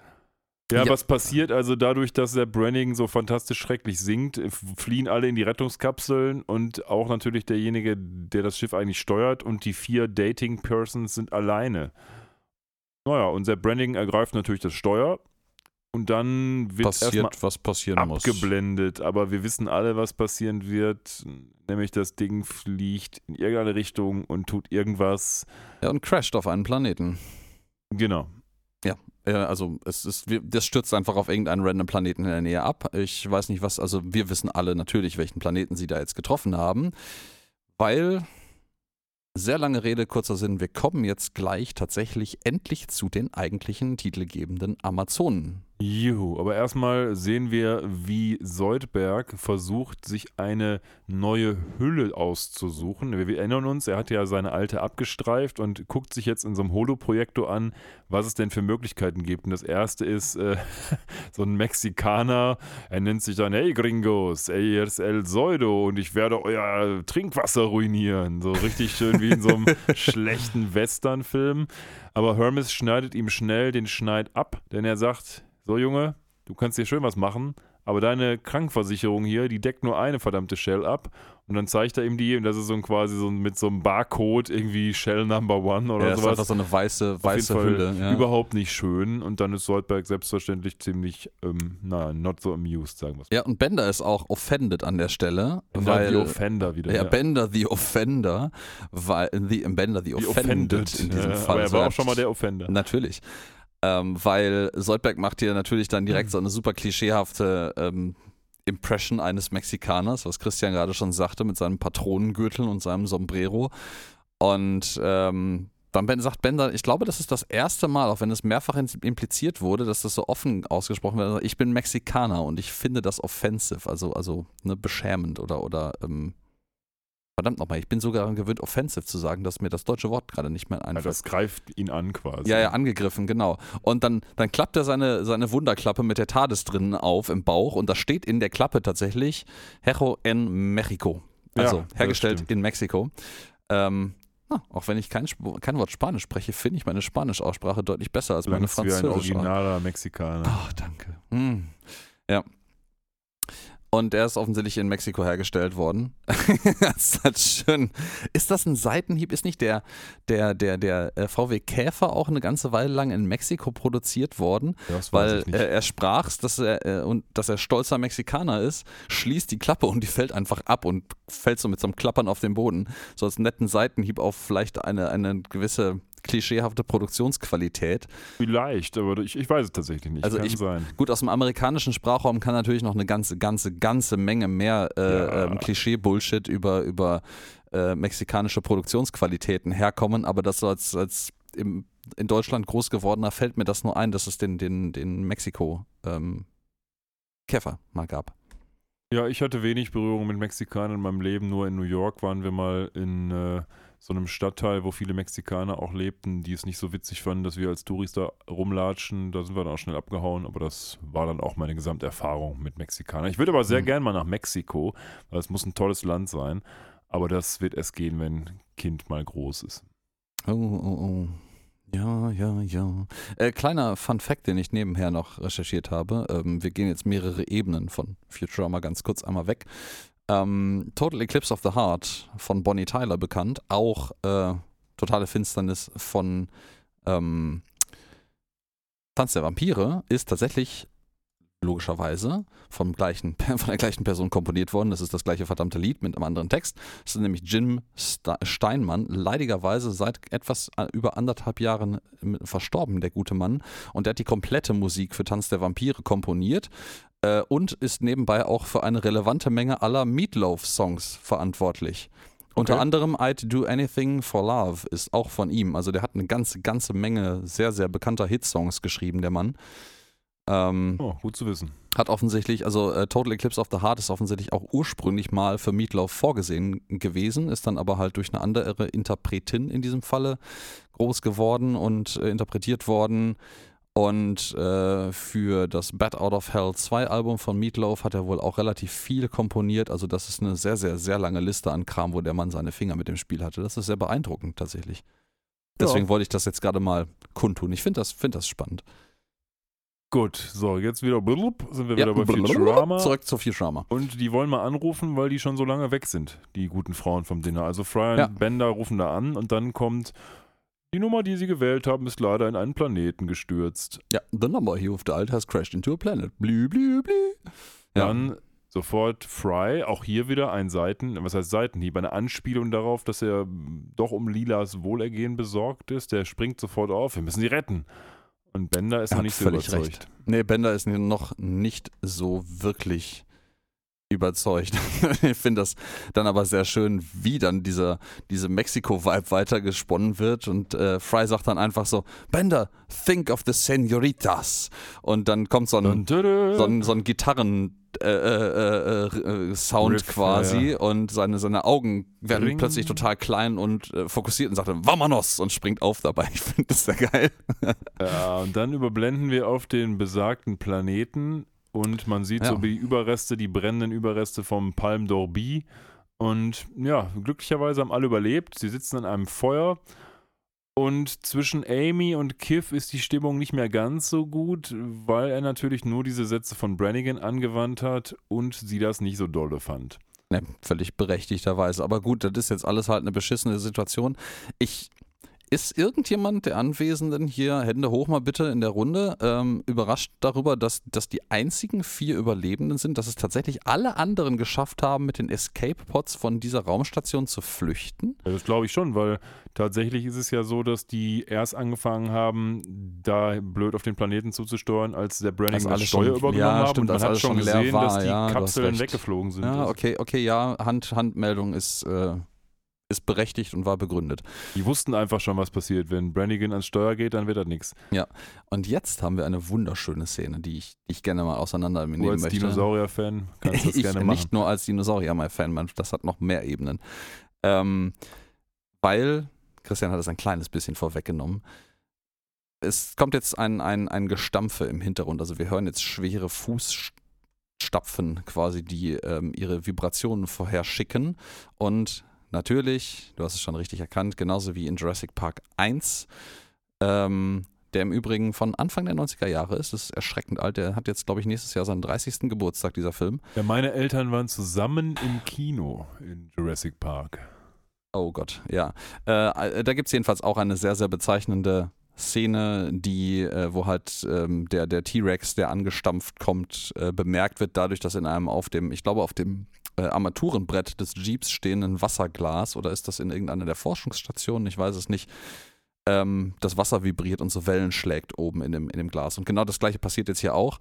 Ja, Ja. was passiert also dadurch, dass der Brannigan so fantastisch schrecklich singt, f- fliehen alle in die Rettungskapseln und auch natürlich derjenige, der das Schiff eigentlich steuert und die vier Dating-Persons sind alleine. Naja, und der Brannigan ergreift natürlich das Steuer und dann wird erstmal Passiert, was passieren muss. abgeblendet, aber wir wissen alle, was passieren wird, nämlich das Ding fliegt in irgendeine Richtung und tut irgendwas. Ja, und crasht auf einen Planeten. Genau. Ja, also es ist, wir, das stürzt einfach auf irgendeinen random Planeten in der Nähe ab. Ich weiß nicht was, also wir wissen alle natürlich, welchen Planeten sie da jetzt getroffen haben, weil, sehr lange Rede, kurzer Sinn, wir kommen jetzt gleich tatsächlich endlich zu den eigentlichen titelgebenden Amazonen. Juhu, aber erstmal sehen wir, wie Soldberg versucht, sich eine neue Hülle auszusuchen. Wir, wir erinnern uns, er hat ja seine alte abgestreift und guckt sich jetzt in so einem Holoprojektor an, was es denn für Möglichkeiten gibt. Und das erste ist äh, so ein Mexikaner, er nennt sich dann, hey Gringos, ey, ist El Soido und ich werde euer Trinkwasser ruinieren. So richtig schön wie in so einem schlechten Westernfilm. Aber Hermes schneidet ihm schnell den Schneid ab, denn er sagt, so Junge, du kannst dir schön was machen, aber deine Krankenversicherung hier, die deckt nur eine verdammte Shell ab. Und dann zeigt er ihm die und das ist so ein quasi so ein, mit so einem Barcode irgendwie Shell Number One oder Ja, das ist sowas. einfach so eine weiße, weiße Hülle. Ja. Überhaupt nicht schön. Und dann ist Soldberg selbstverständlich ziemlich, ähm, na, not so amused, sagen wir es. ja, und Bender ist auch offended an der Stelle, Bender weil the Offender wieder. Ja, Bender the Offender, weil the, Bender the The Offended, in diesem Ja, Fall. Aber er war auch schon mal der Offender. Natürlich. Ähm, weil Soldberg macht hier natürlich dann direkt so eine super klischeehafte ähm, Impression eines Mexikaners, was Christian gerade schon sagte, mit seinem Patronengürtel und seinem Sombrero. Und ähm, dann Ben- sagt Bender, ich glaube, das ist das erste Mal, auch wenn es mehrfach impliziert wurde, dass das so offen ausgesprochen wird. Ich bin Mexikaner und ich finde das offensive, also, also ne, beschämend oder, oder ähm, Verdammt nochmal, ich bin sogar daran gewöhnt, offensive zu sagen, dass mir das deutsche Wort gerade nicht mehr einfällt. das greift ihn an quasi. Ja, ja, angegriffen, genau. Und dann, dann klappt er seine, seine Wunderklappe mit der TARDIS drinnen auf im Bauch und da steht in der Klappe tatsächlich Hero en Mexico. Also Ja, hergestellt in Mexiko. Ähm, na, auch wenn ich kein, kein Wort Spanisch spreche, finde ich meine Spanisch-Aussprache deutlich besser als meine Klangst wie ein französische. originaler Mexikaner. Oh, danke. Mm. Ja. Und er ist offensichtlich in Mexiko hergestellt worden. das ist halt schön. Ist das ein Seitenhieb? Ist nicht der, der, der, der äh, VW Käfer auch eine ganze Weile lang in Mexiko produziert worden? Weiß Weil nicht. äh, er sprach, dass er, äh, und dass er stolzer Mexikaner ist, schließt die Klappe und die fällt einfach ab und fällt so mit so einem Klappern auf den Boden. So als netten Seitenhieb auf vielleicht eine, eine gewisse klischeehafte Produktionsqualität. Vielleicht, aber ich, ich weiß es tatsächlich nicht. Also Kann ich- sein. Gut, aus dem amerikanischen Sprachraum kann natürlich noch eine ganze, ganze, ganze Menge mehr äh, Ja. ähm, Klischee-Bullshit über, über äh, mexikanische Produktionsqualitäten herkommen, aber das so als, als im, in Deutschland groß gewordener fällt mir das nur ein, dass es den, den, den Mexiko ähm, Käfer mal gab. Ja, ich hatte wenig Berührung mit Mexikanern in meinem Leben. Nur in New York waren wir mal in äh, so einem Stadtteil, wo viele Mexikaner auch lebten, die es nicht so witzig fanden, dass wir als Touris da rumlatschen. Da sind wir dann auch schnell abgehauen, aber das war dann auch meine Gesamterfahrung mit Mexikanern. Ich würde aber sehr Mhm. gern mal nach Mexiko, weil es muss ein tolles Land sein. Aber das wird erst gehen, wenn Kind mal groß ist. Oh, oh, oh. Ja, ja, ja. Äh, kleiner Fun Fact, den ich nebenher noch recherchiert habe. Ähm, wir gehen jetzt mehrere Ebenen von Futurama ganz kurz einmal weg. Ähm, Total Eclipse of the Heart von Bonnie Tyler bekannt. Auch äh, Totale Finsternis von ähm, Tanz der Vampire ist tatsächlich logischerweise vom gleichen, von der gleichen Person komponiert worden. Das ist das gleiche verdammte Lied mit einem anderen Text. Das ist nämlich Jim Ste- Steinmann, leidigerweise seit etwas äh, über anderthalb Jahren ähm, verstorben, der gute Mann. Und der hat die komplette Musik für Tanz der Vampire komponiert äh, und ist nebenbei auch für eine relevante Menge aller Meatloaf-Songs verantwortlich. Unter Okay. anderem I'd Do Anything for Love ist auch von ihm. Also der hat eine ganze, ganze Menge sehr, sehr bekannter Hitsongs geschrieben, der Mann. Ähm, Oh, gut zu wissen. hat offensichtlich, also äh, Total Eclipse of the Heart ist offensichtlich auch ursprünglich mal für Meatloaf vorgesehen gewesen, ist dann aber halt durch eine andere Interpretin in diesem Falle groß geworden und äh, interpretiert worden. Und äh, für das Bad Out of Hell 2 Album von Meatloaf hat er wohl auch relativ viel komponiert. Also das ist eine sehr, sehr, sehr lange Liste an Kram, wo der Mann seine Finger mit dem Spiel hatte. Das ist sehr beeindruckend tatsächlich. Deswegen wollte ich das jetzt gerade mal kundtun. Ich finde das, find das spannend. Gut, so, jetzt wieder blub, sind wir Ja, wieder bei Futurama. Zurück zu Futurama. Und die wollen mal anrufen, weil die schon so lange weg sind, die guten Frauen vom Dinner. Also Fry und Ja. Bender rufen da an und dann kommt, die Nummer, die sie gewählt haben, ist leider in einen Planeten gestürzt. Ja, the number you've dialed has crashed into a planet. Blü, blü, blü. Ja. Dann sofort Fry, auch hier wieder ein Seiten, was heißt Seitenhieb, eine Anspielung darauf, dass er doch um Lilas Wohlergehen besorgt ist. Der springt sofort auf, wir müssen sie retten. Und Bender ist Er noch nicht so überzeugt. recht. Nee, Bender ist noch nicht so wirklich überzeugt. ich finde das dann aber sehr schön, wie dann dieser, diese Mexiko-Vibe weitergesponnen wird und äh, Fry sagt dann einfach so, Bender, think of the senoritas. Und dann kommt so ein, so ein, so ein Gitarren äh, äh, äh, äh, Sound Riff, quasi ja, und seine, seine Augen werden Ring. plötzlich total klein und äh, fokussiert und sagt dann Vamonos und springt auf dabei. Ich finde das sehr geil. Ja, und dann überblenden wir auf den besagten Planeten und man sieht Ja. so die Überreste, die brennenden Überreste vom Palm d'Orbi. Und ja, glücklicherweise haben alle überlebt. Sie sitzen an einem Feuer. Und zwischen Amy und Kiff ist die Stimmung nicht mehr ganz so gut, weil er natürlich nur diese Sätze von Brannigan angewandt hat und sie das nicht so dolle fand. Ne, völlig berechtigterweise. Aber gut, das ist jetzt alles halt eine beschissene Situation. Ich. Ist irgendjemand der Anwesenden hier, Hände hoch mal bitte in der Runde, ähm, überrascht darüber, dass, dass die einzigen vier Überlebenden sind, dass es tatsächlich alle anderen geschafft haben, mit den Escape-Pods von dieser Raumstation zu flüchten? Ja, Das glaube ich schon, weil tatsächlich ist es ja so, dass die erst angefangen haben, da blöd auf den Planeten zuzusteuern, als der Brannigan Als das alles Steuer schon- übergenommen ja, hat stimmt, und man hat schon gesehen, war, dass die ja, Kapseln weggeflogen sind. Ja, Das- okay, okay, ja, Hand, Handmeldung ist, äh, ist berechtigt und war begründet. Die wussten einfach schon, was passiert. Wenn Brannigan ans Steuer geht, dann wird das nichts. Und jetzt haben wir eine wunderschöne Szene, die ich, die ich gerne mal auseinandernehmen Du als möchte. Dinosaurier-Fan kannst du das ich gerne machen. nicht nur als Dinosaurier mein Fan, man, das hat noch mehr Ebenen. Ähm, weil, Christian hat es ein kleines bisschen vorweggenommen, es kommt jetzt ein, ein, ein Gestampfe im Hintergrund. Also wir hören jetzt schwere Fußstapfen quasi, die ähm, ihre Vibrationen vorher schicken. Und natürlich, du hast es schon richtig erkannt, genauso wie in Jurassic Park 1, ähm, der im Übrigen von Anfang der 90er Jahre ist. Das ist erschreckend alt. Der hat jetzt, glaube ich, nächstes Jahr seinen 30. Geburtstag, dieser Film. Ja, meine Eltern waren zusammen im Kino in Jurassic Park. Oh Gott, ja. Äh, da gibt es jedenfalls auch eine sehr, sehr bezeichnende Szene, die, äh, wo halt ähm, der, der T-Rex, der angestampft kommt, äh, bemerkt wird, dadurch, dass in einem auf dem, ich glaube, auf dem äh, Armaturenbrett des Jeeps stehenden Wasserglas oder ist das in irgendeiner der Forschungsstationen, ich weiß es nicht, ähm, das Wasser vibriert und so Wellen schlägt oben in dem, in dem Glas. Und genau das gleiche passiert jetzt hier auch.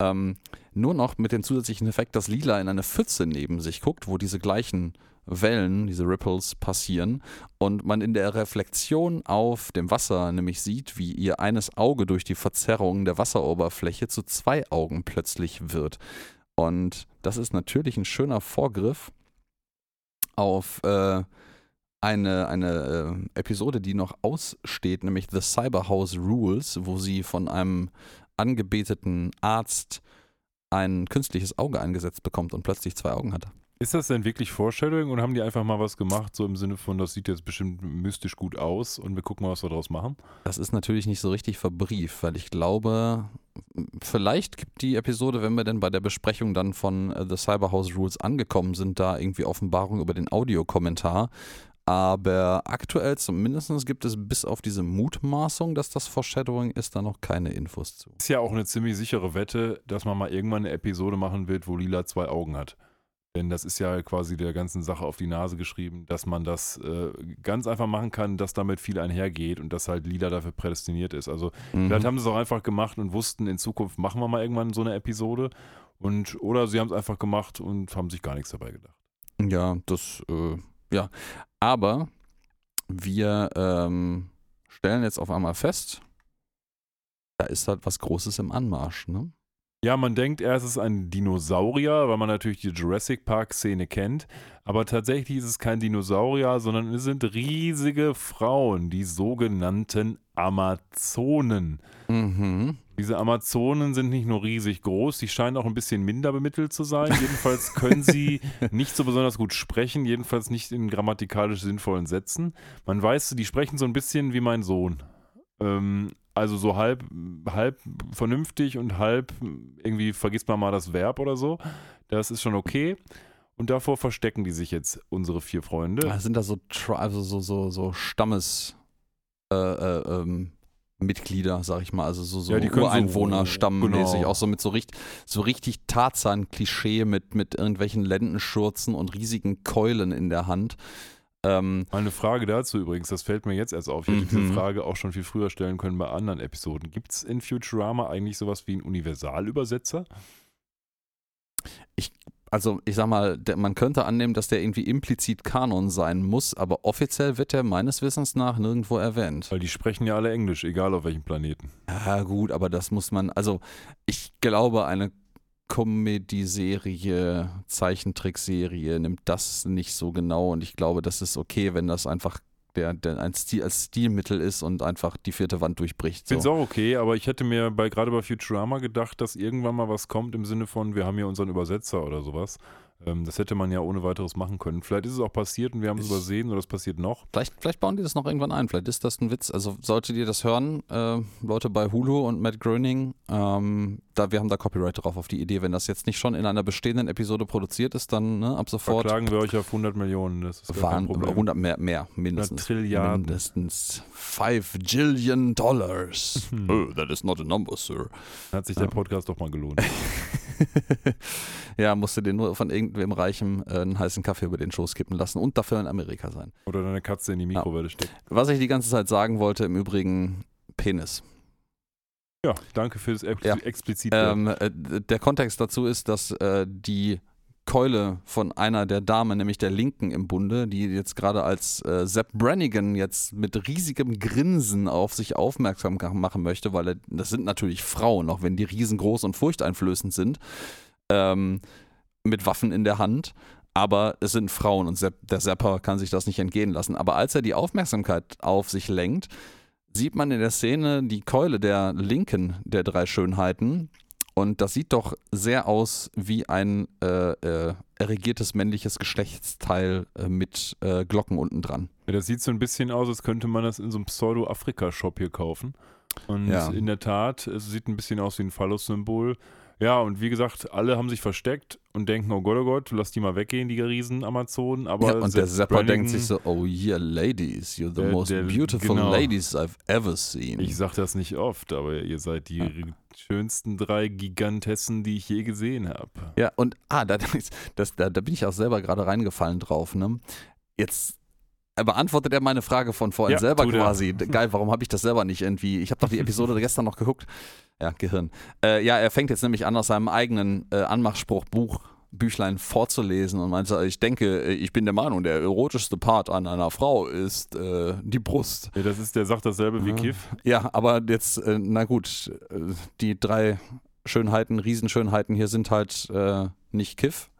Ähm, nur noch mit dem zusätzlichen Effekt, dass Lila in eine Pfütze neben sich guckt, wo diese gleichen Wellen, diese Ripples passieren und man in der Reflexion auf dem Wasser nämlich sieht, wie ihr eines Auge durch die Verzerrung der Wasseroberfläche zu zwei Augen plötzlich wird. Und das ist natürlich ein schöner Vorgriff auf äh, eine, eine äh, Episode, die noch aussteht, nämlich The Cyberhouse Rules, wo sie von einem angebeteten Arzt ein künstliches Auge eingesetzt bekommt und plötzlich zwei Augen hat. Ist das denn wirklich Foreshadowing oder haben die einfach mal was gemacht, so im Sinne von, das sieht jetzt bestimmt mystisch gut aus und wir gucken mal, was wir daraus machen? Das ist natürlich nicht so richtig verbrieft, weil ich glaube, vielleicht gibt die Episode, wenn wir denn bei der Besprechung dann von äh, The Cyberhouse Rules angekommen sind, da irgendwie Offenbarung über den Audiokommentar. Aber aktuell zumindest gibt es bis auf diese Mutmaßung, dass das Foreshadowing ist, da noch keine Infos zu. Ist ja auch eine ziemlich sichere Wette, dass man mal irgendwann eine Episode machen wird, wo Lila zwei Augen hat. Denn das ist ja quasi der ganzen Sache auf die Nase geschrieben, dass man das äh, ganz einfach machen kann, dass damit viel einhergeht und dass halt Lila dafür prädestiniert ist. Also Mhm. vielleicht haben sie es auch einfach gemacht und wussten, in Zukunft machen wir mal irgendwann so eine Episode. Und, oder sie haben es einfach gemacht und haben sich gar nichts dabei gedacht. Ja, das, äh, ja. Aber wir ähm, stellen jetzt auf einmal fest, da ist halt was Großes im Anmarsch, ne? Ja, man denkt erst, es ist ein Dinosaurier, weil man natürlich die Jurassic Park-Szene kennt. Aber tatsächlich ist es kein Dinosaurier, sondern es sind riesige Frauen, die sogenannten Amazonen. Mhm. Diese Amazonen sind nicht nur riesig groß, die scheinen auch ein bisschen minder bemittelt zu sein. Jedenfalls können sie nicht so besonders gut sprechen, jedenfalls nicht in grammatikalisch sinnvollen Sätzen. Man weiß, die sprechen so ein bisschen wie mein Sohn. Ähm, also so halb, halb vernünftig und halb irgendwie vergisst man mal das Verb oder so. Das ist schon okay. Und davor verstecken die sich jetzt, unsere vier Freunde. Ah, Sind da so, also so, so, so Stammes äh, äh, ähm, Mitglieder, sag ich mal, also so, so Ja, die können so- Ureinwohner stammmäßig, genau. auch so mit so richtig, so richtig Tarzan-Klischee mit, mit irgendwelchen Lendenschurzen und riesigen Keulen in der Hand. Ähm, eine Frage dazu übrigens, das fällt mir jetzt erst auf. Ich hätte Mhm. diese Frage auch schon viel früher stellen können bei anderen Episoden. Gibt es in Futurama eigentlich sowas wie einen Universalübersetzer? also ich sag mal, der, man könnte annehmen, dass der irgendwie implizit Kanon sein muss, aber offiziell wird der meines Wissens nach nirgendwo erwähnt. Weil die sprechen ja alle Englisch, egal auf welchem Planeten. Ja, gut, aber das muss man, also ich glaube, eine Comedy-Serie, Zeichentrickserie nimmt das nicht so genau und ich glaube, das ist okay, wenn das einfach der, der ein Stil, als Stilmittel ist und einfach die vierte Wand durchbricht. Ich finde es So. auch okay, aber ich hätte mir bei, gerade bei Futurama gedacht, dass irgendwann mal was kommt im Sinne von, wir haben hier unseren Übersetzer oder sowas. Ähm, das hätte man ja ohne weiteres machen können. Vielleicht ist es auch passiert und wir haben es übersehen oder es passiert noch. Vielleicht, vielleicht bauen die das noch irgendwann ein, vielleicht ist das ein Witz. Also solltet ihr das hören, äh, Leute bei Hulu und Matt Groening, ähm, da, wir haben da Copyright drauf auf die Idee. Wenn das jetzt nicht schon in einer bestehenden Episode produziert ist, dann ne, ab sofort Verklagen wir euch auf 100 Millionen. Das ist waren Problem. 100 mehr, mehr mindestens. Trilliarden. Mindestens 5 Jillion Dollars. Oh, that is not a number, sir. Hat sich der Ja. Podcast doch mal gelohnt. ja, musste dir nur von irgendwem Reichen äh, einen heißen Kaffee über den Schoß kippen lassen und dafür in Amerika sein. Oder deine Katze in die Mikrowelle steckt. Was ich die ganze Zeit sagen wollte, im Übrigen Penis. Ja, danke für das Ex Ja. explizite. Ähm, äh, der Kontext dazu ist, dass äh, die Keule von einer der Damen, nämlich der Linken im Bunde, die jetzt gerade als äh, Sepp Brannigan jetzt mit riesigem Grinsen auf sich aufmerksam machen möchte, weil er, das sind natürlich Frauen, auch wenn die riesengroß und furchteinflößend sind, ähm, mit Waffen in der Hand. Aber es sind Frauen und Sepp, der Sepper kann sich das nicht entgehen lassen. Aber als er die Aufmerksamkeit auf sich lenkt, sieht man in der Szene die Keule der Linken der drei Schönheiten und das sieht doch sehr aus wie ein äh, äh, erregiertes männliches Geschlechtsteil äh, mit äh, Glocken unten dran. Ja, das sieht so ein bisschen aus, als könnte man das in so einem Pseudo-Afrika-Shop hier kaufen. Und ja. in der Tat, es sieht ein bisschen aus wie ein Phallus-Symbol. Ja, und wie gesagt, alle haben sich versteckt und denken, oh Gott, oh Gott, lass die mal weggehen, die riesen Amazonen. Aber ja, und der Zapper denkt sich so, oh yeah, ladies, you're the der, most der, beautiful genau. ladies I've ever seen. Ich sag das nicht oft, aber ihr seid die ja. schönsten drei Gigantessen, die ich je gesehen habe. Ja, und ah, da, das, da, da bin ich auch selber gerade reingefallen drauf. Ne? Jetzt beantwortet er meine Frage von vorhin ja, selber quasi. Er. Geil, warum habe ich das selber nicht irgendwie? Ich habe doch die Episode gestern noch geguckt. Ja, Gehirn. Äh, ja, er fängt jetzt nämlich an, aus seinem eigenen äh, Anmachspruch Buch Büchlein vorzulesen und meinte, ich denke, äh, ich bin der Meinung, der erotischste Part an einer Frau ist äh, die Brust. Ja, das ist, der sagt dasselbe wie Kiff. Ja, aber jetzt, äh, na gut, äh, die drei Schönheiten, Riesenschönheiten hier sind halt nicht Kiff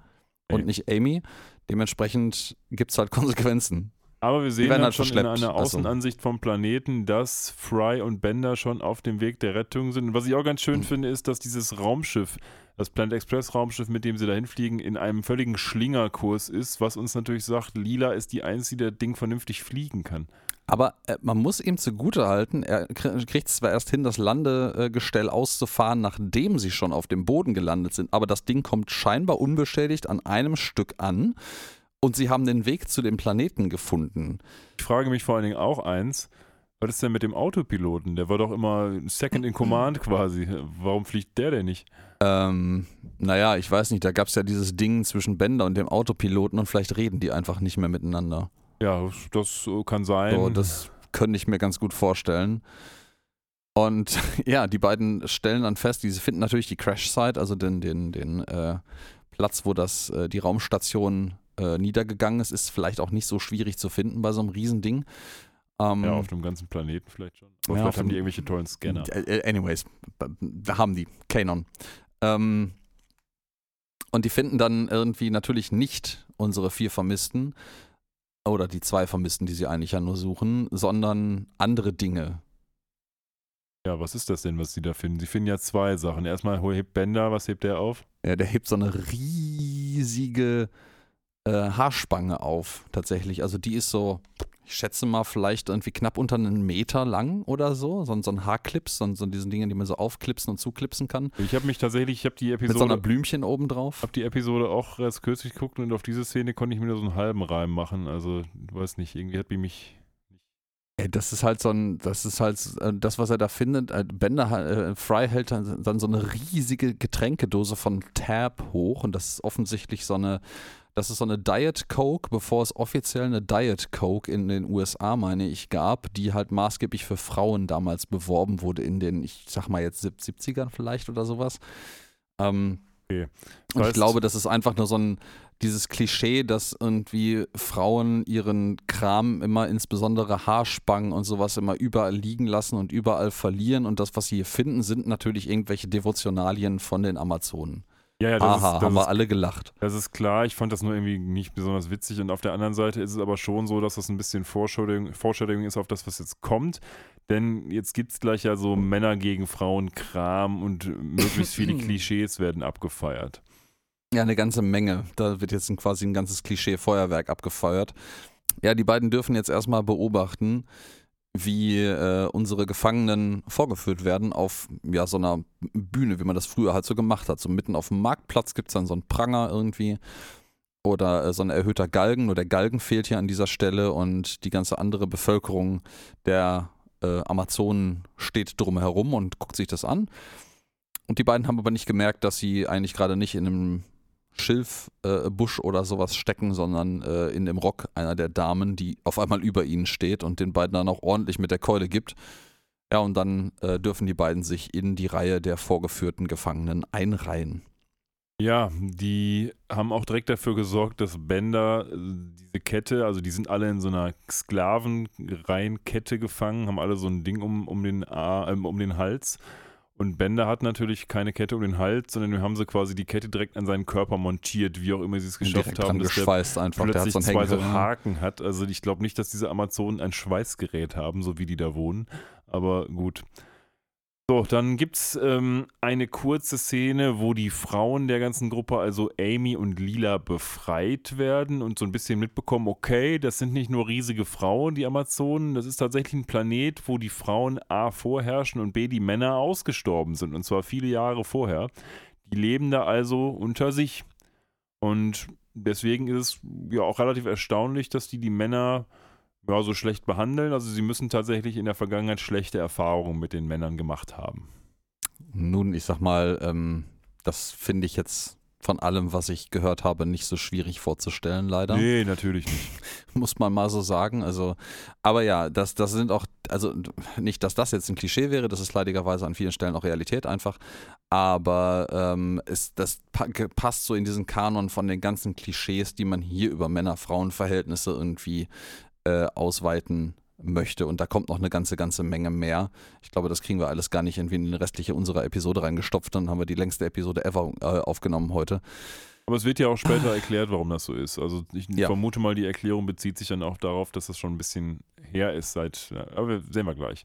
und nicht Amy. Dementsprechend gibt es halt Konsequenzen. Aber wir sehen halt, schon in einer Außenansicht vom Planeten, dass Fry und Bender schon auf dem Weg der Rettung sind. Und was ich auch ganz schön mhm. finde, ist, dass dieses Raumschiff, das Planet Express Raumschiff, mit dem sie dahin fliegen, in einem völligen Schlingerkurs ist, was uns natürlich sagt, Lila ist die Einzige, die das Ding vernünftig fliegen kann. Aber äh, man muss ihm zugute halten, er kriegt zwar erst hin, das Landegestell auszufahren, nachdem sie schon auf dem Boden gelandet sind, aber das Ding kommt scheinbar unbeschädigt an einem Stück an. Und sie haben den Weg zu dem Planeten gefunden. Ich frage mich vor allen Dingen auch eins. Was ist denn mit dem Autopiloten? Der war doch immer Second in Command quasi. Warum fliegt der denn nicht? Ähm, naja, ich weiß nicht. Da gab es ja dieses Ding zwischen Bender und dem Autopiloten und vielleicht reden die einfach nicht mehr miteinander. Ja, das kann sein. So, das könnte ich mir ganz gut vorstellen. Und ja, die beiden stellen dann fest, die finden natürlich die Crash-Site, also den, den, den äh, Platz, wo das, äh, die Raumstation äh, niedergegangen ist, ist vielleicht auch nicht so schwierig zu finden bei so einem Riesending. Ähm, ja, auf einem ganzen Planeten vielleicht schon. Aber ja, vielleicht haben die irgendwelche tollen Scanner. Äh, äh, anyways, da haben die, Canon. Ähm, und die finden dann irgendwie natürlich nicht unsere vier Vermissten oder die zwei Vermissten, die sie eigentlich ja nur suchen, sondern andere Dinge. Ja, was ist das denn, was sie da finden? Sie finden ja zwei Sachen. Erstmal hebt Bender, was hebt der auf? Ja, der hebt so eine riesige äh, Haarspange auf, tatsächlich. Also die ist so, ich schätze mal, vielleicht irgendwie knapp unter einen Meter lang oder so. So, so ein Haarclips, so, so diesen Dingen, die man so aufklipsen und zuklipsen kann. Ich habe mich tatsächlich, ich habe die Episode. Mit so einer Blümchen oben drauf. habe die Episode auch erst kürzlich geguckt und auf diese Szene konnte ich mir nur so einen halben Reim machen. Also, weiß nicht, irgendwie hat mich das ist halt so ein, das ist halt äh, das, was er da findet. Äh, Bender, äh, Fry hält dann so eine riesige Getränkedose von Tab hoch und das ist offensichtlich so eine das ist so eine Diet Coke, bevor es offiziell eine Diet Coke in den USA, meine ich, gab, die halt maßgeblich für Frauen damals beworben wurde in den, ich sag mal jetzt 70ern vielleicht oder sowas. Ähm, okay. Und ich glaube, das ist einfach nur so ein, dieses Klischee, dass irgendwie Frauen ihren Kram immer, insbesondere Haarspangen und sowas, immer überall liegen lassen und überall verlieren. Und das, was sie hier finden, sind natürlich irgendwelche Devotionalien von den Amazonen. Ja, ja, das Aha, ist, haben wir alle gelacht. Das ist klar, ich fand das nur irgendwie nicht besonders witzig und auf der anderen Seite ist es aber schon so, dass das ein bisschen Vorstellung, ist auf das, was jetzt kommt. Denn jetzt gibt es gleich ja so Männer gegen Frauen Kram und möglichst viele Klischees werden abgefeiert. Ja, eine ganze Menge. Da wird jetzt quasi ein ganzes Klischee-Feuerwerk abgefeuert. Ja, die beiden dürfen jetzt erstmal beobachten, wie äh, unsere Gefangenen vorgeführt werden auf ja, so einer Bühne, wie man das früher halt so gemacht hat. So mitten auf dem Marktplatz gibt es dann so einen Pranger irgendwie oder äh, so ein erhöhter Galgen. Nur der Galgen fehlt hier an dieser Stelle und die ganze andere Bevölkerung der äh, Amazonen steht drumherum und guckt sich das an. Und die beiden haben aber nicht gemerkt, dass sie eigentlich gerade nicht in einem Schilfbusch äh, oder sowas stecken, sondern äh, in dem Rock einer der Damen, die auf einmal über ihnen steht und den beiden dann auch ordentlich mit der Keule gibt. Ja, und dann äh, dürfen die beiden sich in die Reihe der vorgeführten Gefangenen einreihen. Ja, die haben auch direkt dafür gesorgt, dass Bender äh, diese Kette, also die sind alle in so einer Sklavenreihenkette gefangen, haben alle so ein Ding um, um, den, äh, um den Hals. Und Bender hat natürlich keine Kette um den Hals, sondern wir haben sie quasi die Kette direkt an seinen Körper montiert, wie auch immer sie es geschafft haben, dass der einfach. plötzlich der hat so zwei so Haken hat. Also ich glaube nicht, dass diese Amazonen ein Schweißgerät haben, so wie die da wohnen. Aber gut. So, dann gibt es ähm, eine kurze Szene, wo die Frauen der ganzen Gruppe, also Amy und Lila, befreit werden und so ein bisschen mitbekommen, okay, das sind nicht nur riesige Frauen, die Amazonen, das ist tatsächlich ein Planet, wo die Frauen A vorherrschen und B die Männer ausgestorben sind, und zwar viele Jahre vorher. Die leben da also unter sich. Und deswegen ist es ja auch relativ erstaunlich, dass die die Männer ja, so schlecht behandeln. Also sie müssen tatsächlich in der Vergangenheit schlechte Erfahrungen mit den Männern gemacht haben. Nun, ich sag mal, ähm, das finde ich jetzt von allem, was ich gehört habe, nicht so schwierig vorzustellen, leider. Nee, natürlich nicht. Muss man mal so sagen. Also, aber ja, das, das sind auch, also nicht, dass das jetzt ein Klischee wäre, das ist leidigerweise an vielen Stellen auch Realität einfach. Aber ähm, ist, das passt so in diesen Kanon von den ganzen Klischees, die man hier über Männer-Frauen-Verhältnisse irgendwie äh, ausweiten möchte. Und da kommt noch eine ganze, ganze Menge mehr. Ich glaube, das kriegen wir alles gar nicht irgendwie in die restliche unserer Episode reingestopft. Dann haben wir die längste Episode ever äh, aufgenommen heute. Aber es wird ja auch später erklärt, warum das so ist. Also ich ja. vermute mal, die Erklärung bezieht sich dann auch darauf, dass das schon ein bisschen her ist seit, ja, aber sehen wir gleich.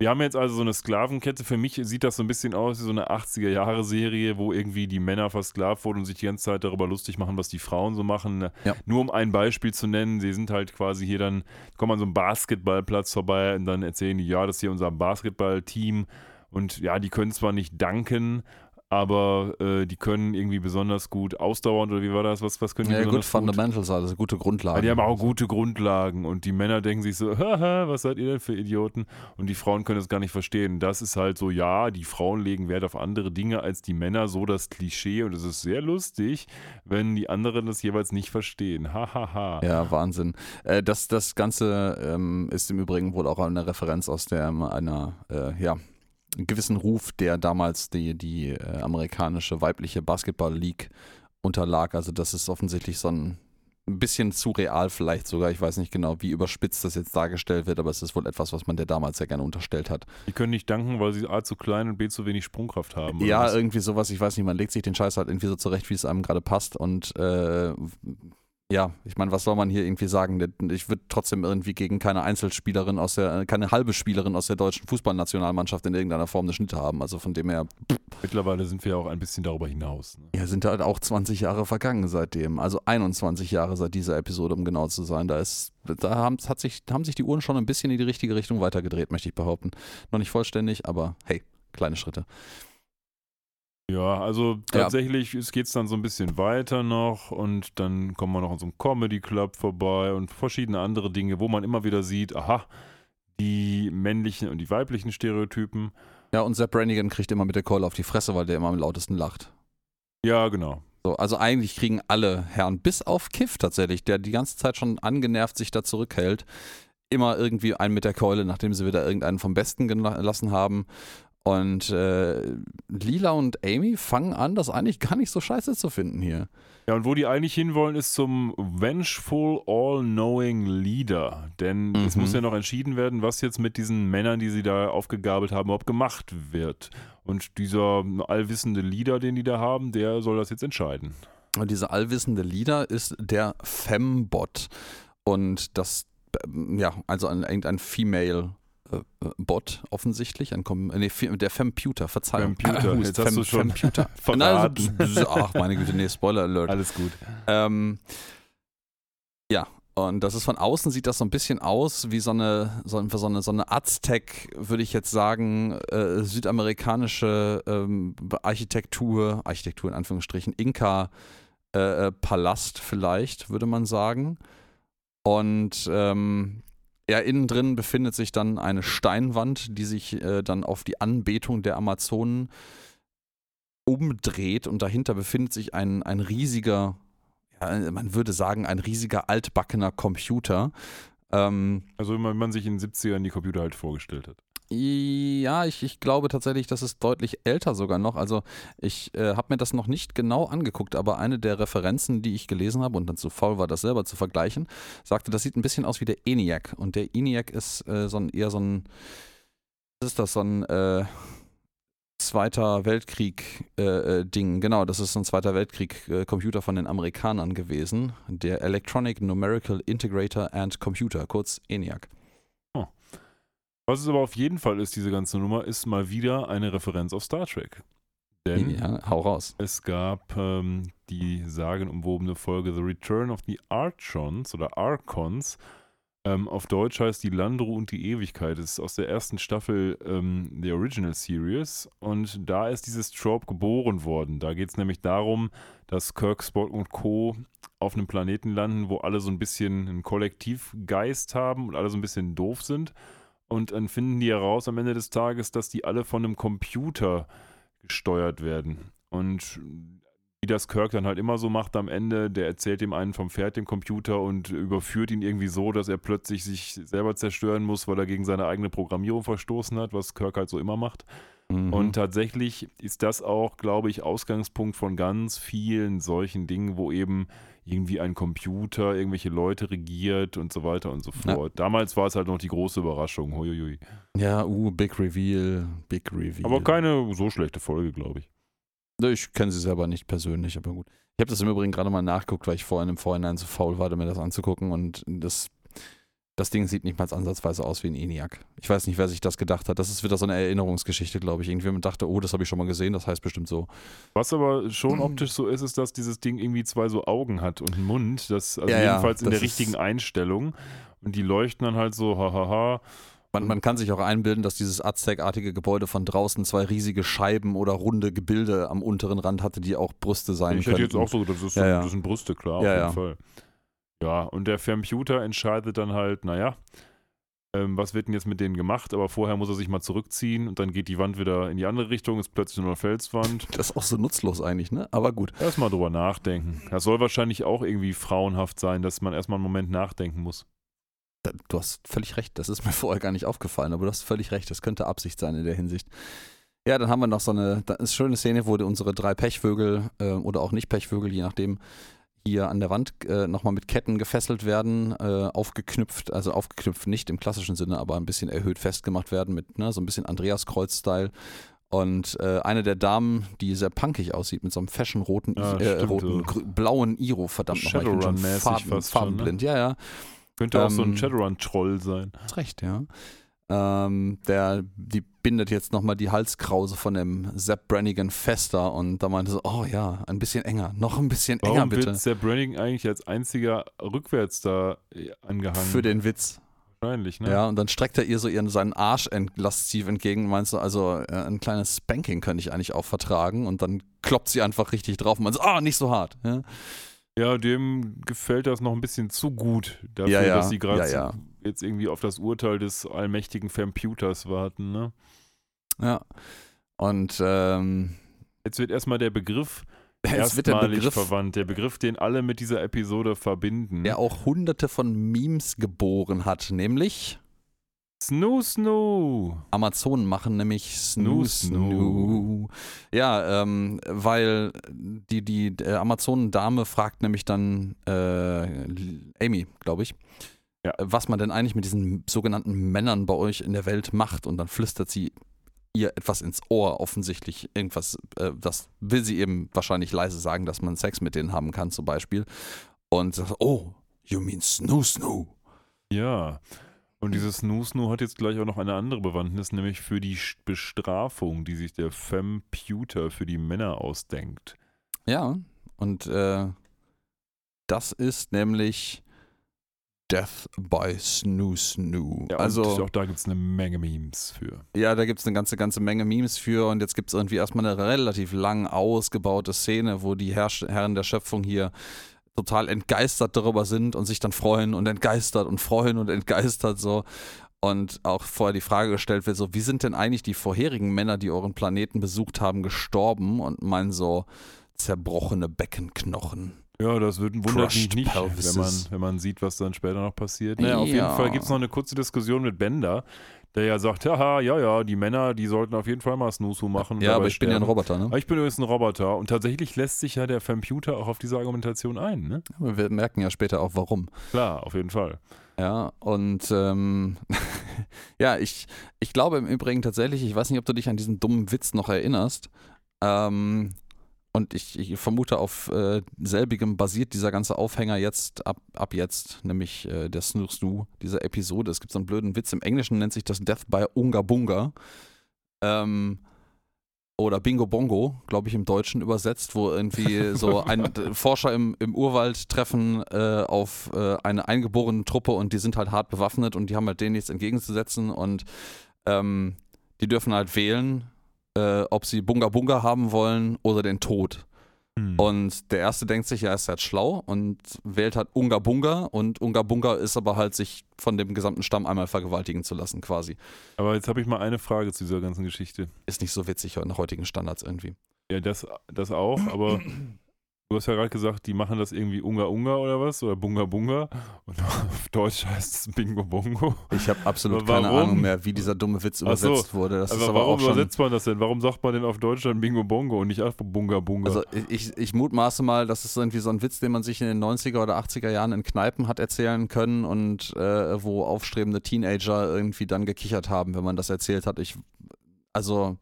Wir haben jetzt also so eine Sklavenkette. Für mich sieht das so ein bisschen aus wie so eine 80er-Jahre-Serie, wo irgendwie die Männer versklavt wurden und sich die ganze Zeit darüber lustig machen, was die Frauen so machen. Ja. Nur um ein Beispiel zu nennen, sie sind halt quasi hier dann, kommen an so einem Basketballplatz vorbei und dann erzählen die, ja, das ist hier unser Basketballteam. Und ja, die können zwar nicht danken, aber äh, die können irgendwie besonders gut ausdauernd oder wie war das? Was, was können die ja, gut Fundamentals, also gute Grundlagen. Ja, die haben auch gute Grundlagen und die Männer denken sich so, haha, was seid ihr denn für Idioten? Und die Frauen können es gar nicht verstehen. Das ist halt so, ja, die Frauen legen Wert auf andere Dinge als die Männer, so das Klischee und es ist sehr lustig, wenn die anderen das jeweils nicht verstehen. Hahaha. Ha, ha. Ja, Wahnsinn. Äh, das, das Ganze ähm, ist im Übrigen wohl auch eine Referenz aus der einer, äh, ja, gewissen Ruf, der damals die, die äh, amerikanische weibliche Basketball-League unterlag. Also das ist offensichtlich so ein, bisschen zu real vielleicht sogar. Ich weiß nicht genau, wie überspitzt das jetzt dargestellt wird, aber es ist wohl etwas, was man der damals sehr gerne unterstellt hat. Die können nicht danken, weil sie A zu klein und B zu wenig Sprungkraft haben. Ja, irgendwie sowas. Ich weiß nicht, man legt sich den Scheiß halt irgendwie so zurecht, wie es einem gerade passt und äh, ja, ich meine, was soll man hier irgendwie sagen? Ich würde trotzdem irgendwie gegen keine Einzelspielerin aus der, keine halbe Spielerin aus der deutschen Fußballnationalmannschaft in irgendeiner Form eine Schnitte haben. Also von dem her. Mittlerweile sind wir auch ein bisschen darüber hinaus. Ne? Ja, sind halt auch 20 Jahre vergangen seitdem. Also 21 Jahre seit dieser Episode, um genau zu sein. Da ist, da haben, hat sich, haben sich die Uhren schon ein bisschen in die richtige Richtung weitergedreht, möchte ich behaupten. Noch nicht vollständig, aber hey, kleine Schritte. Ja, also tatsächlich ja. geht es dann so ein bisschen weiter noch und dann kommen wir noch an so einem Comedy Club vorbei und verschiedene andere Dinge, wo man immer wieder sieht, aha, die männlichen und die weiblichen Stereotypen. Ja, und Sepp Brannigan kriegt immer mit der Keule auf die Fresse, weil der immer am lautesten lacht. Ja, genau. So, also eigentlich kriegen alle Herren, bis auf Kiff tatsächlich, der die ganze Zeit schon angenervt sich da zurückhält, immer irgendwie einen mit der Keule, nachdem sie wieder irgendeinen vom Besten gelassen haben. Und äh, Lila und Amy fangen an, das eigentlich gar nicht so scheiße zu finden hier. Ja, und wo die eigentlich hinwollen, ist zum Vengeful All-Knowing Leader. Denn mhm. es muss ja noch entschieden werden, was jetzt mit diesen Männern, die sie da aufgegabelt haben, überhaupt gemacht wird. Und dieser allwissende Leader, den die da haben, der soll das jetzt entscheiden. Und dieser allwissende Leader ist der Fembot. Und das, ja, also ein, irgendein Female Bot offensichtlich, ein Com nee, der Femputer, Verzeihung. Femputer, jetzt Fem hast du schon Femputer. verraten. ach, meine Güte, nee, Spoiler Alert. Alles gut. Ähm, ja, und das ist von außen sieht das so ein bisschen aus wie so eine, so, so eine, so eine Aztec, würde ich jetzt sagen, äh, südamerikanische ähm, Architektur, Architektur in Anführungsstrichen, Inka-Palast äh, vielleicht, würde man sagen. Und ähm, ja, innen drin befindet sich dann eine Steinwand, die sich äh, dann auf die Anbetung der Amazonen umdreht und dahinter befindet sich ein, ein riesiger, ja, man würde sagen, ein riesiger altbackener Computer. Ähm, also wie man, man sich in den 70ern die Computer halt vorgestellt hat. Ja, ich, ich glaube tatsächlich, das ist deutlich älter sogar noch. Also ich äh, habe mir das noch nicht genau angeguckt, aber eine der Referenzen, die ich gelesen habe und dann zu faul war, das selber zu vergleichen, sagte, das sieht ein bisschen aus wie der ENIAC. Und der ENIAC ist äh, so ein, eher so ein, was ist das, so ein äh, Zweiter Weltkrieg-Ding. Äh, genau, das ist ein Zweiter Weltkrieg-Computer von den Amerikanern gewesen. Der Electronic Numerical Integrator and Computer, kurz ENIAC. Was es aber auf jeden Fall ist, diese ganze Nummer, ist mal wieder eine Referenz auf Star Trek. Denn ja, hau raus. es gab ähm, die sagenumwobene Folge The Return of the Archons oder Archons. Ähm, auf Deutsch heißt die Landru und die Ewigkeit. Das ist aus der ersten Staffel ähm, der Original Series. Und da ist dieses Trope geboren worden. Da geht es nämlich darum, dass Kirk, Spock und Co. auf einem Planeten landen, wo alle so ein bisschen einen Kollektivgeist haben und alle so ein bisschen doof sind. Und dann finden die heraus am Ende des Tages, dass die alle von einem Computer gesteuert werden. Und wie das Kirk dann halt immer so macht am Ende, der erzählt dem einen vom Pferd dem Computer und überführt ihn irgendwie so, dass er plötzlich sich selber zerstören muss, weil er gegen seine eigene Programmierung verstoßen hat, was Kirk halt so immer macht. Mhm. Und tatsächlich ist das auch, glaube ich, Ausgangspunkt von ganz vielen solchen Dingen, wo eben irgendwie ein Computer irgendwelche Leute regiert und so weiter und so fort. Ja. Damals war es halt noch die große Überraschung. Huiuiui. Ja, uh, Big Reveal, Big Reveal. Aber keine so schlechte Folge, glaube ich. Ich kenne sie selber nicht persönlich, aber gut. Ich habe das im Übrigen gerade mal nachgeguckt, weil ich vorhin im Vorhinein zu faul war, mir das anzugucken und das das Ding sieht nicht mal ansatzweise aus wie ein ENIAC. Ich weiß nicht, wer sich das gedacht hat. Das ist wieder so eine Erinnerungsgeschichte, glaube ich. Irgendjemand dachte, oh, das habe ich schon mal gesehen, das heißt bestimmt so. Was aber schon optisch so ist, ist, dass dieses Ding irgendwie zwei so Augen hat und einen Mund. Das, also ja, jedenfalls ja, in der richtigen Einstellung. Und die leuchten dann halt so, hahaha. Man, man, kann sich auch einbilden, dass dieses Aztec-artige Gebäude von draußen zwei riesige Scheiben oder runde Gebilde am unteren Rand hatte, die auch Brüste sein ich könnten. Ich hätte jetzt auch so, das, ist ja, ja. das sind Brüste, klar, auf jeden Fall. Ja, und der Computer entscheidet dann halt, naja, ähm, was wird denn jetzt mit denen gemacht? Aber vorher muss er sich mal zurückziehen und dann geht die Wand wieder in die andere Richtung, ist plötzlich nur eine Felswand. Das ist auch so nutzlos eigentlich, ne? Aber gut. Erstmal drüber nachdenken. Das soll wahrscheinlich auch irgendwie frauenhaft sein, dass man erstmal einen Moment nachdenken muss. Du hast völlig recht, das ist mir vorher gar nicht aufgefallen, aber du hast völlig recht, das könnte Absicht sein in der Hinsicht. Ja, dann haben wir noch so eine, eine schöne Szene, wo unsere drei Pechvögel äh, oder auch nicht Pechvögel, je nachdem, hier an der Wand äh, nochmal mit Ketten gefesselt werden, äh, aufgeknüpft, also aufgeknüpft nicht im klassischen Sinne, aber ein bisschen erhöht festgemacht werden mit ne, so ein bisschen Andreas-Kreuz-Style. Und äh, eine der Damen, die sehr punkig aussieht, mit so einem fashion-roten, ja, äh, roten, blauen Iro, verdammt nochmal. Farben, fast farbenblind, ne? ja, ja. Könnte ähm, auch so ein ähm, Shadowrun-Troll sein. Hast recht, ja. Ähm, der, die bindet jetzt nochmal die Halskrause von dem Sepp Brannigan fester und da meinte so, oh ja, ein bisschen enger, noch ein bisschen Warum enger bitte. Wird Sepp Brannigan eigentlich als einziger rückwärts da äh, angehangen? Für den Witz. Wahrscheinlich, ne? Ja, und dann streckt er ihr so ihren, seinen Arsch lasziv entgegen und meinst du, also äh, ein kleines Spanking könnte ich eigentlich auch vertragen und dann kloppt sie einfach richtig drauf und meinst, ah, oh, nicht so hart. Ja? Ja, dem gefällt das noch ein bisschen zu gut dafür, ja, ja. dass sie gerade ja, jetzt irgendwie auf das Urteil des allmächtigen Computers warten, ne? Ja. Und ähm, jetzt wird erstmal der Begriff erstmalig Begriff, verwandt. Der Begriff, den alle mit dieser Episode verbinden. Der auch hunderte von Memes geboren hat, nämlich Snoo Snoo. Amazonen machen nämlich Snoo Snoo. Ja, ähm, weil die, die äh, Amazonendame fragt nämlich dann äh, Amy, glaube ich, ja. was man denn eigentlich mit diesen sogenannten Männern bei euch in der Welt macht. Und dann flüstert sie ihr etwas ins Ohr, offensichtlich irgendwas, äh, das will sie eben wahrscheinlich leise sagen, dass man Sex mit denen haben kann, zum Beispiel. Und sagt, oh, you mean Snoo Snoo. Ja. Und dieses Snoo-Snoo hat jetzt gleich auch noch eine andere Bewandtnis, nämlich für die Bestrafung, die sich der Femputer für die Männer ausdenkt. Ja, und äh, das ist nämlich Death by Snoo Snoo. Ja, also auch da gibt es eine Menge Memes für. Ja, da gibt es eine ganze, ganze Menge Memes für und jetzt gibt es irgendwie erstmal eine relativ lang ausgebaute Szene, wo die Herr Herren der Schöpfung hier total entgeistert darüber sind und sich dann freuen und entgeistert und freuen und entgeistert so. Und auch vorher die Frage gestellt wird, so, wie sind denn eigentlich die vorherigen Männer, die euren Planeten besucht haben, gestorben? Und meinen so zerbrochene Beckenknochen. Ja, das wird, mich Crushed nicht, wenn man, wenn man sieht, was dann später noch passiert. Naja, auf Ja. jeden Fall gibt es noch eine kurze Diskussion mit Bender, der ja sagt, haha, ja, ja, die Männer, die sollten auf jeden Fall mal Snoozu machen. Ja, aber ich bin ja ein sterben. Roboter, ne? Aber ich bin übrigens ein Roboter und tatsächlich lässt sich ja der Computer auch auf diese Argumentation ein, ne? Wir merken ja später auch warum. Klar, auf jeden Fall. Ja, und ähm, ja, ich, ich glaube im Übrigen tatsächlich, ich weiß nicht, ob du dich an diesen dummen Witz noch erinnerst. Ähm, und ich, ich vermute, auf äh, selbigem basiert dieser ganze Aufhänger jetzt, ab, ab jetzt, nämlich äh, der Snoo Snoo, diese Episode. Es gibt so einen blöden Witz, im Englischen nennt sich das Death by Unga Bunga. Ähm, oder Bingo Bongo, glaube ich, im Deutschen übersetzt, wo irgendwie so ein Forscher im, im Urwald treffen äh, auf äh, eine eingeborene Truppe und die sind halt hart bewaffnet und die haben halt denen nichts entgegenzusetzen und ähm, die dürfen halt wählen, äh, ob sie Bunga Bunga haben wollen oder den Tod. Hm. Und der erste denkt sich, ja, ist halt schlau und wählt halt Unga Bunga und Unga Bunga ist aber halt, sich von dem gesamten Stamm einmal vergewaltigen zu lassen, quasi. Aber jetzt habe ich mal eine Frage zu dieser ganzen Geschichte. Ist nicht so witzig nach heutigen Standards irgendwie. Ja, das, das auch, aber du hast ja gerade gesagt, die machen das irgendwie Unga Unga oder was? Oder Bunga Bunga. Und auf Deutsch heißt es Bingo Bongo. Ich habe absolut Aber keine? Ahnung mehr, wie dieser dumme Witz Ach so, übersetzt wurde. Das ist aber aber warum übersetzt man das denn? Warum sagt man denn auf Deutsch dann Bingo Bongo und nicht einfach Bunga Bunga? Also ich, ich mutmaße mal, das ist irgendwie so ein Witz, den man sich in den 90er oder 80er Jahren in Kneipen hat erzählen können und äh, wo aufstrebende Teenager irgendwie dann gekichert haben, wenn man das erzählt hat. Ich, also,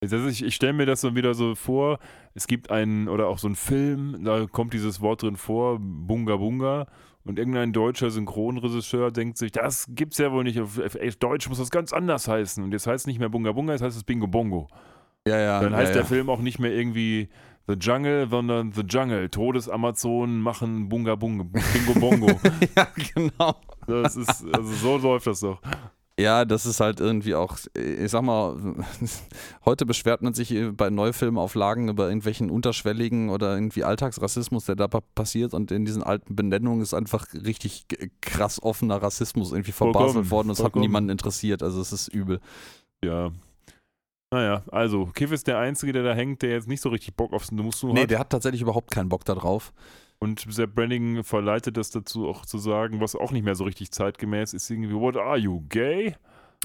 Also ich ich stelle mir das so wieder so vor, es gibt einen, oder auch so einen Film, da kommt dieses Wort drin vor, Bunga Bunga, und irgendein deutscher Synchronregisseur denkt sich, das gibt's ja wohl nicht, auf, Deutsch muss das ganz anders heißen. Und jetzt heißt es nicht mehr Bunga Bunga, jetzt heißt es Bingo Bongo. ja, ja. Dann heißt ja. der Film auch nicht mehr irgendwie The Jungle, sondern The Jungle. Todesamazonen machen Bunga Bunga, Bingo Bongo. ja, genau. Das ist, also so läuft das doch. Ja, das ist halt irgendwie auch, ich sag mal, heute beschwert man sich bei Neufilmauflagen über irgendwelchen unterschwelligen oder irgendwie Alltagsrassismus, der da pa- passiert und in diesen alten Benennungen ist einfach richtig krass offener Rassismus irgendwie verbaselt worden und es hat niemanden interessiert, also es ist übel. Ja. Naja, also, Kiff ist der Einzige, der da hängt, der jetzt nicht so richtig Bock aufs Nusu Nee, hat. der hat tatsächlich überhaupt keinen Bock da drauf. Und Sepp Brannigan verleitet das dazu auch zu sagen, was auch nicht mehr so richtig zeitgemäß ist, irgendwie, what are you, gay?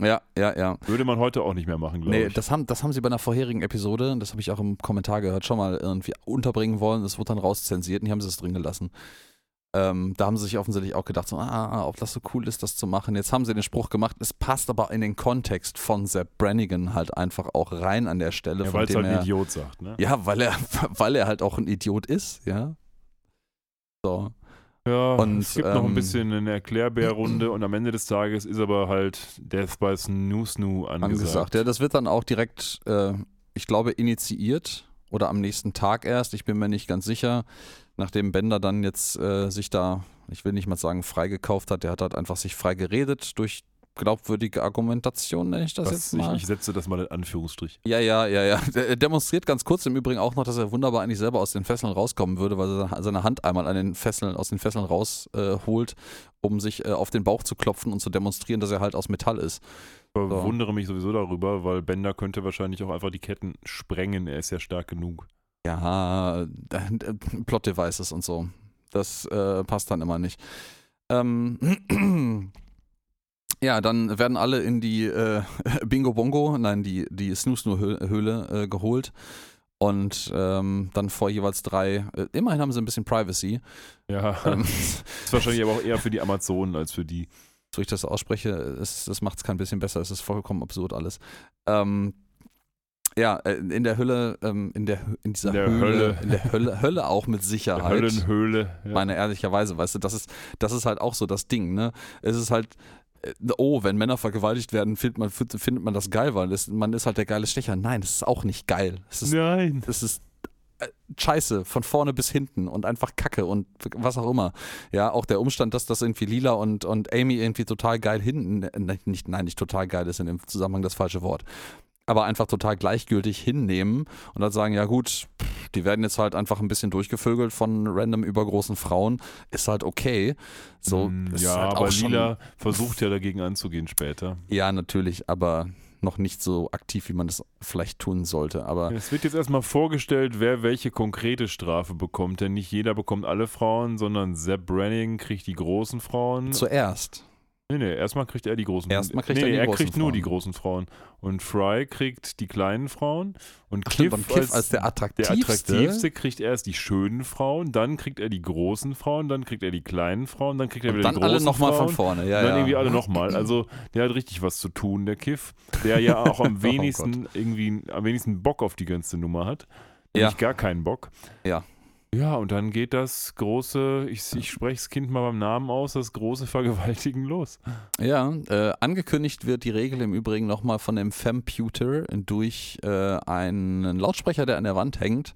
Ja, ja, ja. Würde man heute auch nicht mehr machen, glaube Nee, ich. das haben, das haben sie bei einer vorherigen Episode, das habe ich auch im Kommentar gehört, schon mal irgendwie unterbringen wollen. Das wurde dann rauszensiert und die haben sie es drin gelassen. Ähm, da haben sie sich offensichtlich auch gedacht, so, ah, ob das so cool ist, das zu machen. Jetzt haben sie den Spruch gemacht, es passt aber in den Kontext von Sepp Brannigan halt einfach auch rein an der Stelle. ja, von weil es halt ein Idiot sagt, ne? Ja, weil er, weil er halt auch ein Idiot ist, ja. So. Ja, Und, es gibt noch ein ähm, bisschen eine Erklärbärrunde und am Ende des Tages ist aber halt Death by Snoo Snoo angesagt. angesagt. Ja, das wird dann auch direkt, äh, ich glaube, initiiert oder am nächsten Tag erst. Ich bin mir nicht ganz sicher. Nachdem Bender dann jetzt äh, sich da, ich will nicht mal sagen, freigekauft hat, der hat halt einfach sich frei geredet durch glaubwürdige Argumentation, nenne ich das, Das, jetzt ich, mal. ich setze das mal in Anführungsstrich. ja, ja, ja, ja. Er demonstriert ganz kurz im Übrigen auch noch, dass er wunderbar eigentlich selber aus den Fesseln rauskommen würde, weil er seine Hand einmal an den Fesseln, aus den Fesseln rausholt, äh, um sich äh, auf den Bauch zu klopfen und zu demonstrieren, dass er halt aus Metall ist. Ich wundere mich sowieso darüber, weil Bender könnte wahrscheinlich auch einfach die Ketten sprengen. Er ist ja stark genug. Ja, äh, Plot Devices und so. Das äh, passt dann immer nicht. Ähm, ja, dann werden alle in die äh, Bingo Bongo, nein, die, die Snoo Snoo Höhle äh, geholt. Und ähm, dann vor jeweils drei, äh, immerhin haben sie ein bisschen Privacy. Ja, Ähm, ist wahrscheinlich aber auch eher für die Amazonen als für die. so ich das ausspreche, es, das macht es kein bisschen besser. Es ist vollkommen absurd alles. Ähm, ja, äh, in der Hölle, ähm, in der in dieser In der Höhle, Hölle. in der Hölle, Hölle auch mit Der Sicherheit. Höllenhöhle. Ja. meine ehrlicherweise, weißt du, das ist, das ist halt auch so das Ding, ne? Es ist halt, oh, wenn Männer vergewaltigt werden, findet man, findet man das geil, weil das, man ist halt der geile Stecher. Nein, das ist auch nicht geil. Es ist, Nein. es ist äh, scheiße, von vorne bis hinten und einfach Kacke und was auch immer. Ja, auch der Umstand, dass das irgendwie Lila und, und Amy irgendwie total geil hinten, äh, nicht, nein, nicht total geil ist in dem Zusammenhang das falsche Wort, aber einfach total gleichgültig hinnehmen und dann sagen, ja gut, die werden jetzt halt einfach ein bisschen durchgevögelt von random übergroßen Frauen, ist halt okay. So, Mm, ja, halt aber Lila versucht ja dagegen anzugehen später. Ja, natürlich, aber noch nicht so aktiv, wie man das vielleicht tun sollte. Aber Es wird jetzt erstmal vorgestellt, wer welche konkrete Strafe bekommt. Denn nicht jeder bekommt alle Frauen, sondern Sepp Branning kriegt die großen Frauen. zuerst. Nee, nee, erstmal kriegt er die großen Erstmal kriegt nee, er die er großen kriegt nur Frauen. die großen Frauen. Und Fry kriegt die kleinen Frauen. Und Ach, Kiff, Kiff als der der attraktivste. attraktivste kriegt erst die schönen Frauen, dann kriegt er die großen Frauen, dann kriegt er die kleinen Frauen, dann kriegt er Und wieder dann die großen alle nochmal Frauen. von vorne. Ja, dann ja. irgendwie alle nochmal. Also der hat richtig was zu tun, der Kiff, der ja auch am Oh wenigsten irgendwie am wenigsten Bock auf die ganze Nummer hat. Ja. Nämlich gar keinen Bock. Ja. Ja, und dann geht das große, ich, ich spreche das Kind mal beim Namen aus, das große Vergewaltigen los. Ja, äh, angekündigt wird die Regel im Übrigen nochmal von dem Femputer durch äh, einen Lautsprecher, der an der Wand hängt,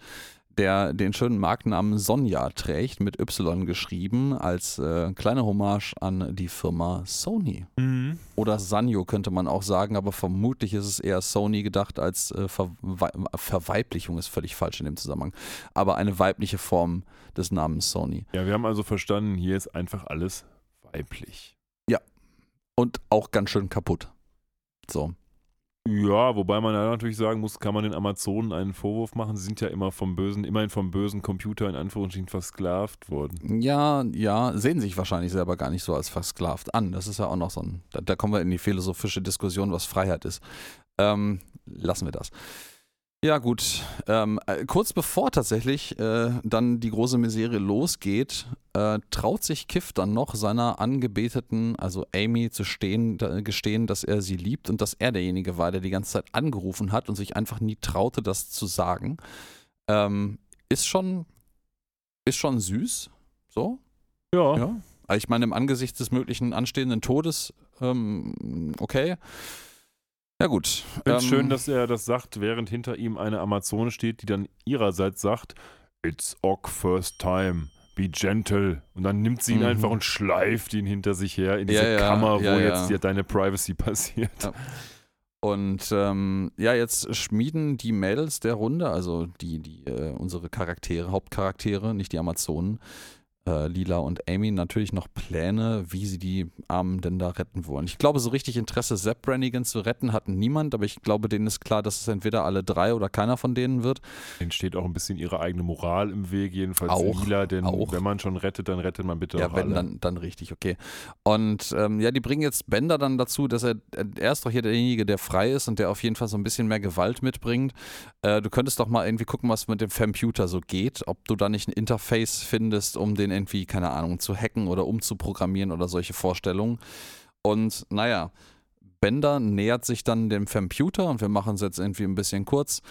der den schönen Markennamen Sonja trägt, mit Y geschrieben, als äh, kleine Hommage an die Firma Sony. Oder Sanyo könnte man auch sagen, aber vermutlich ist es eher Sony gedacht als äh, Verwei Verweiblichung ist völlig falsch in dem Zusammenhang. Aber eine weibliche Form des Namens Sony. Ja, wir haben also verstanden, hier ist einfach alles weiblich. Und auch ganz schön kaputt. So. Ja, wobei man da natürlich sagen muss, kann man den Amazonen einen Vorwurf machen. Sie sind ja immer vom bösen, immerhin vom bösen Computer in Anführungsstrichen versklavt worden. Ja, ja, sehen sich wahrscheinlich selber gar nicht so als versklavt an. Das ist ja auch noch so ein, da, da kommen wir in die philosophische Diskussion, was Freiheit ist. Ähm, lassen wir das. Ja, gut. Ähm, äh, kurz bevor tatsächlich äh, dann die große Misere losgeht, äh, traut sich Kiff dann noch seiner Angebeteten, also Amy, zu stehen, gestehen, dass er sie liebt und dass er derjenige war, der die ganze Zeit angerufen hat und sich einfach nie traute, das zu sagen. Ähm, ist schon, ist schon süß. So. Ja. Ja. Also ich meine, im Angesicht des möglichen anstehenden Todes, ähm, okay. Ja, gut. Ich finde es Ähm, schön, dass er das sagt, während hinter ihm eine Amazone steht, die dann ihrerseits sagt, It's Ock first time. Be gentle. Und dann nimmt sie ihn Mhm. einfach und schleift ihn hinter sich her in diese ja, Kammer, wo ja, jetzt ja deine Privacy passiert. Und ähm, ja, jetzt schmieden die Mädels der Runde, also die, die äh, unsere Charaktere, Hauptcharaktere, nicht die Amazonen, äh, Lila und Amy, natürlich noch Pläne, wie sie die Armen denn da retten wollen. Ich glaube, so richtig Interesse, Sepp Brannigan zu retten, hat niemand, aber ich glaube, denen ist klar, dass es entweder alle drei oder keiner von denen wird. Denen steht auch ein bisschen ihre eigene Moral im Weg, jedenfalls Auch, Lila, denn auch. wenn man schon rettet, dann rettet man bitte Ja, auch wenn, alle. dann, dann richtig, okay. Und ähm, ja, die bringen jetzt Bender dann dazu, dass er, er ist doch hier derjenige, der frei ist und der auf jeden Fall so ein bisschen mehr Gewalt mitbringt. Äh, du könntest doch mal irgendwie gucken, was mit dem Computer so geht, ob du da nicht ein Interface findest, um den irgendwie, keine Ahnung, zu hacken oder umzuprogrammieren oder solche Vorstellungen. Und naja, Bender nähert sich dann dem Computer und wir machen es jetzt irgendwie ein bisschen kurz.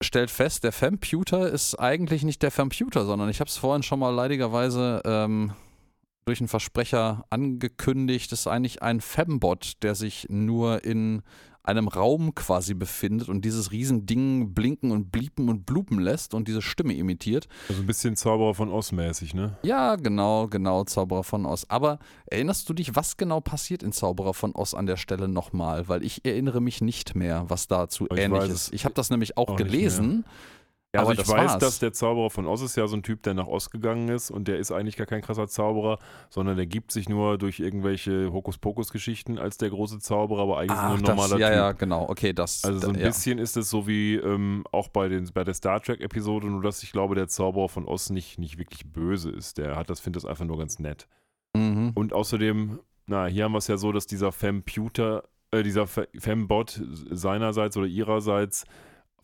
Stellt fest, der Computer ist eigentlich nicht der Computer, sondern ich habe es vorhin schon mal leidigerweise ähm, durch einen Versprecher angekündigt, ist eigentlich ein Fembot, der sich nur in einem Raum quasi befindet und dieses Riesending blinken und bliepen und blupen lässt und diese Stimme imitiert. Also ein bisschen Zauberer von Oz mäßig, ne? Ja, genau, genau, Zauberer von Oz. Aber erinnerst du dich, was genau passiert in Zauberer von Oz an der Stelle nochmal? Weil ich erinnere mich nicht mehr, was dazu Ich ähnlich ist. Ich habe das nämlich auch, auch gelesen. Ja, also aber ich das weiß, war's. dass der Zauberer von Oz ist ja so ein Typ, der nach Oz gegangen ist und der ist eigentlich gar kein krasser Zauberer, sondern der gibt sich nur durch irgendwelche Hokuspokus-Geschichten als der große Zauberer, aber eigentlich Ach, nur ein das, normaler ja, Typ. ja, genau. Okay, das. Also so ein ja. bisschen ist es so wie ähm, auch bei, den, bei der Star Trek-Episode, nur dass ich glaube, der Zauberer von Oz nicht, nicht wirklich böse ist. Der hat das, findet das einfach nur ganz nett. Mhm. Und außerdem, na, hier haben wir es ja so, dass dieser Femputer, äh, dieser Fe- Fembot seinerseits oder ihrerseits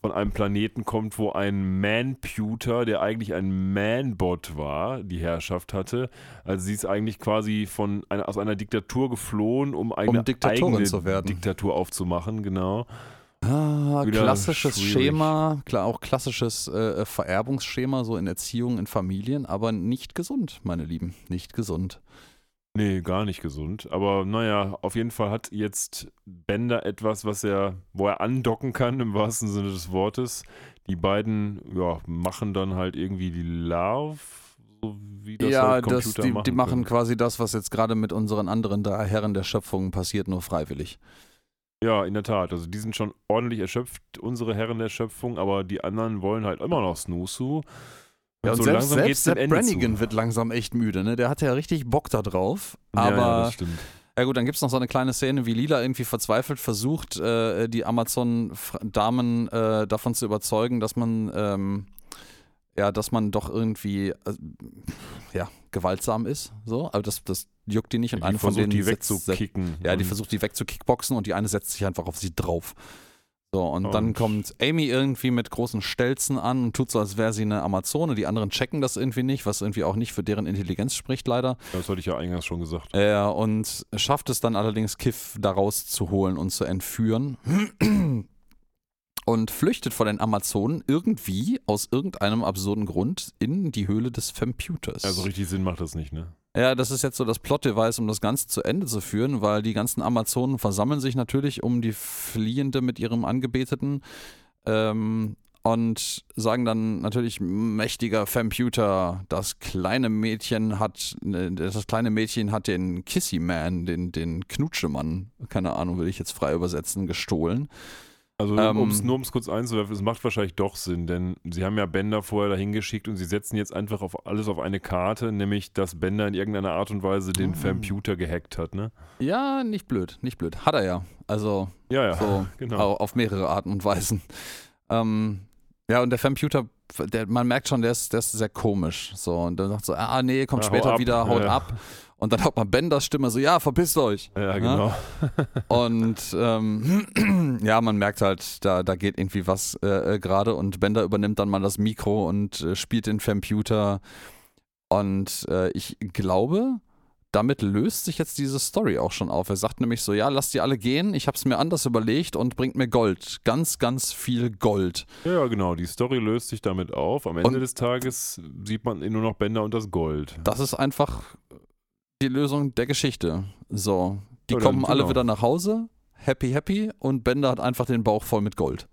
von einem Planeten kommt, wo ein Manputer, der eigentlich ein Manbot war, die Herrschaft hatte. Also sie ist eigentlich quasi von einer, aus einer Diktatur geflohen, um eine Diktatorin eigene zu werden. Diktatur aufzumachen, genau. Ah, Wieder klassisches schwierig. Schema, klar, auch klassisches äh, Vererbungsschema, so in Erziehung, in Familien, aber nicht gesund, meine Lieben, nicht gesund. Nee, gar nicht gesund. Aber naja, auf jeden Fall hat jetzt Bender etwas, was er, wo er andocken kann, im wahrsten Sinne des Wortes. Die beiden, ja, machen dann halt irgendwie die Love, so wie das ja, halt das, Computer die, machen. die machen können. quasi das, was jetzt gerade mit unseren anderen drei Herren der Schöpfung passiert, nur freiwillig. Ja, in der Tat. Also die sind schon ordentlich erschöpft, unsere Herren der Schöpfung, aber die anderen wollen halt immer noch Snoozu. Ja, und so selbst, langsam selbst Sepp Brannigan zu. wird langsam echt müde, ne? Der hat ja richtig Bock da drauf, Ja, aber ja, das stimmt. Ja gut, dann gibt es noch so eine kleine Szene, wie Lila irgendwie verzweifelt versucht, äh, die Amazon-Damen äh, davon zu überzeugen, dass man ähm, ja, dass man doch irgendwie äh, ja, gewaltsam ist. So, aber das, das juckt die nicht und Die eine von versucht, denen die wegzukicken. ja, die Und- versucht die wegzukickboxen und die eine setzt sich einfach auf sie drauf. So, und, dann Und- kommt Amy irgendwie mit großen Stelzen an und tut so, als wäre sie eine Amazone. Die anderen checken das irgendwie nicht, was irgendwie auch nicht für deren Intelligenz spricht, leider. Das hatte ich ja eingangs schon gesagt. Äh, und schafft es dann allerdings, Kiff da rauszuholen und zu entführen. Und flüchtet vor den Amazonen irgendwie aus irgendeinem absurden Grund in die Höhle des Computers. Also richtig Sinn macht das nicht, ne? Ja, das ist jetzt so das Plot-Device, um das Ganze zu Ende zu führen, weil die ganzen Amazonen versammeln sich natürlich um die Fliehende mit ihrem Angebeteten ähm, und sagen dann natürlich, mächtiger Computer, das kleine Mädchen hat, ne, das kleine Mädchen hat den Kissy Man, den, den Knutschemann, keine Ahnung, will ich jetzt frei übersetzen, gestohlen. Also Ähm, um's, nur um es kurz einzuwerfen, es macht wahrscheinlich doch Sinn, denn sie haben ja Bender vorher dahin geschickt und sie setzen jetzt einfach auf alles auf eine Karte, nämlich dass Bender in irgendeiner Art und Weise den Ah. Computer gehackt hat, ne? Ja, nicht blöd, nicht blöd. Hat er ja. Also Ja, ja, So, genau. au- auf mehrere Arten und Weisen. Ähm, ja, und der Computer, der, man merkt schon, der ist, der ist sehr komisch. So, und dann sagt so, ah, nee, kommt Ja, später wieder, haut Ja. ab. Und dann hat man Benders Stimme so, ja, verpisst euch. Ja, genau. Und ähm, ja, man merkt halt, da, da geht irgendwie was äh, äh, gerade und Bender übernimmt dann mal das Mikro und äh, spielt den Computer. Und äh, ich glaube, damit löst sich jetzt diese Story auch schon auf. Er sagt nämlich so, ja, lasst die alle gehen, ich habe es mir anders überlegt und bringt mir Gold. Ganz, ganz viel Gold. Ja, genau. Die Story löst sich damit auf. Am Ende Und- des Tages sieht man nur noch Bender und das Gold. Das ist einfach die Lösung der Geschichte. So, die Ja, dann, kommen alle genau. wieder nach Hause, happy, happy und Bender hat einfach den Bauch voll mit Gold.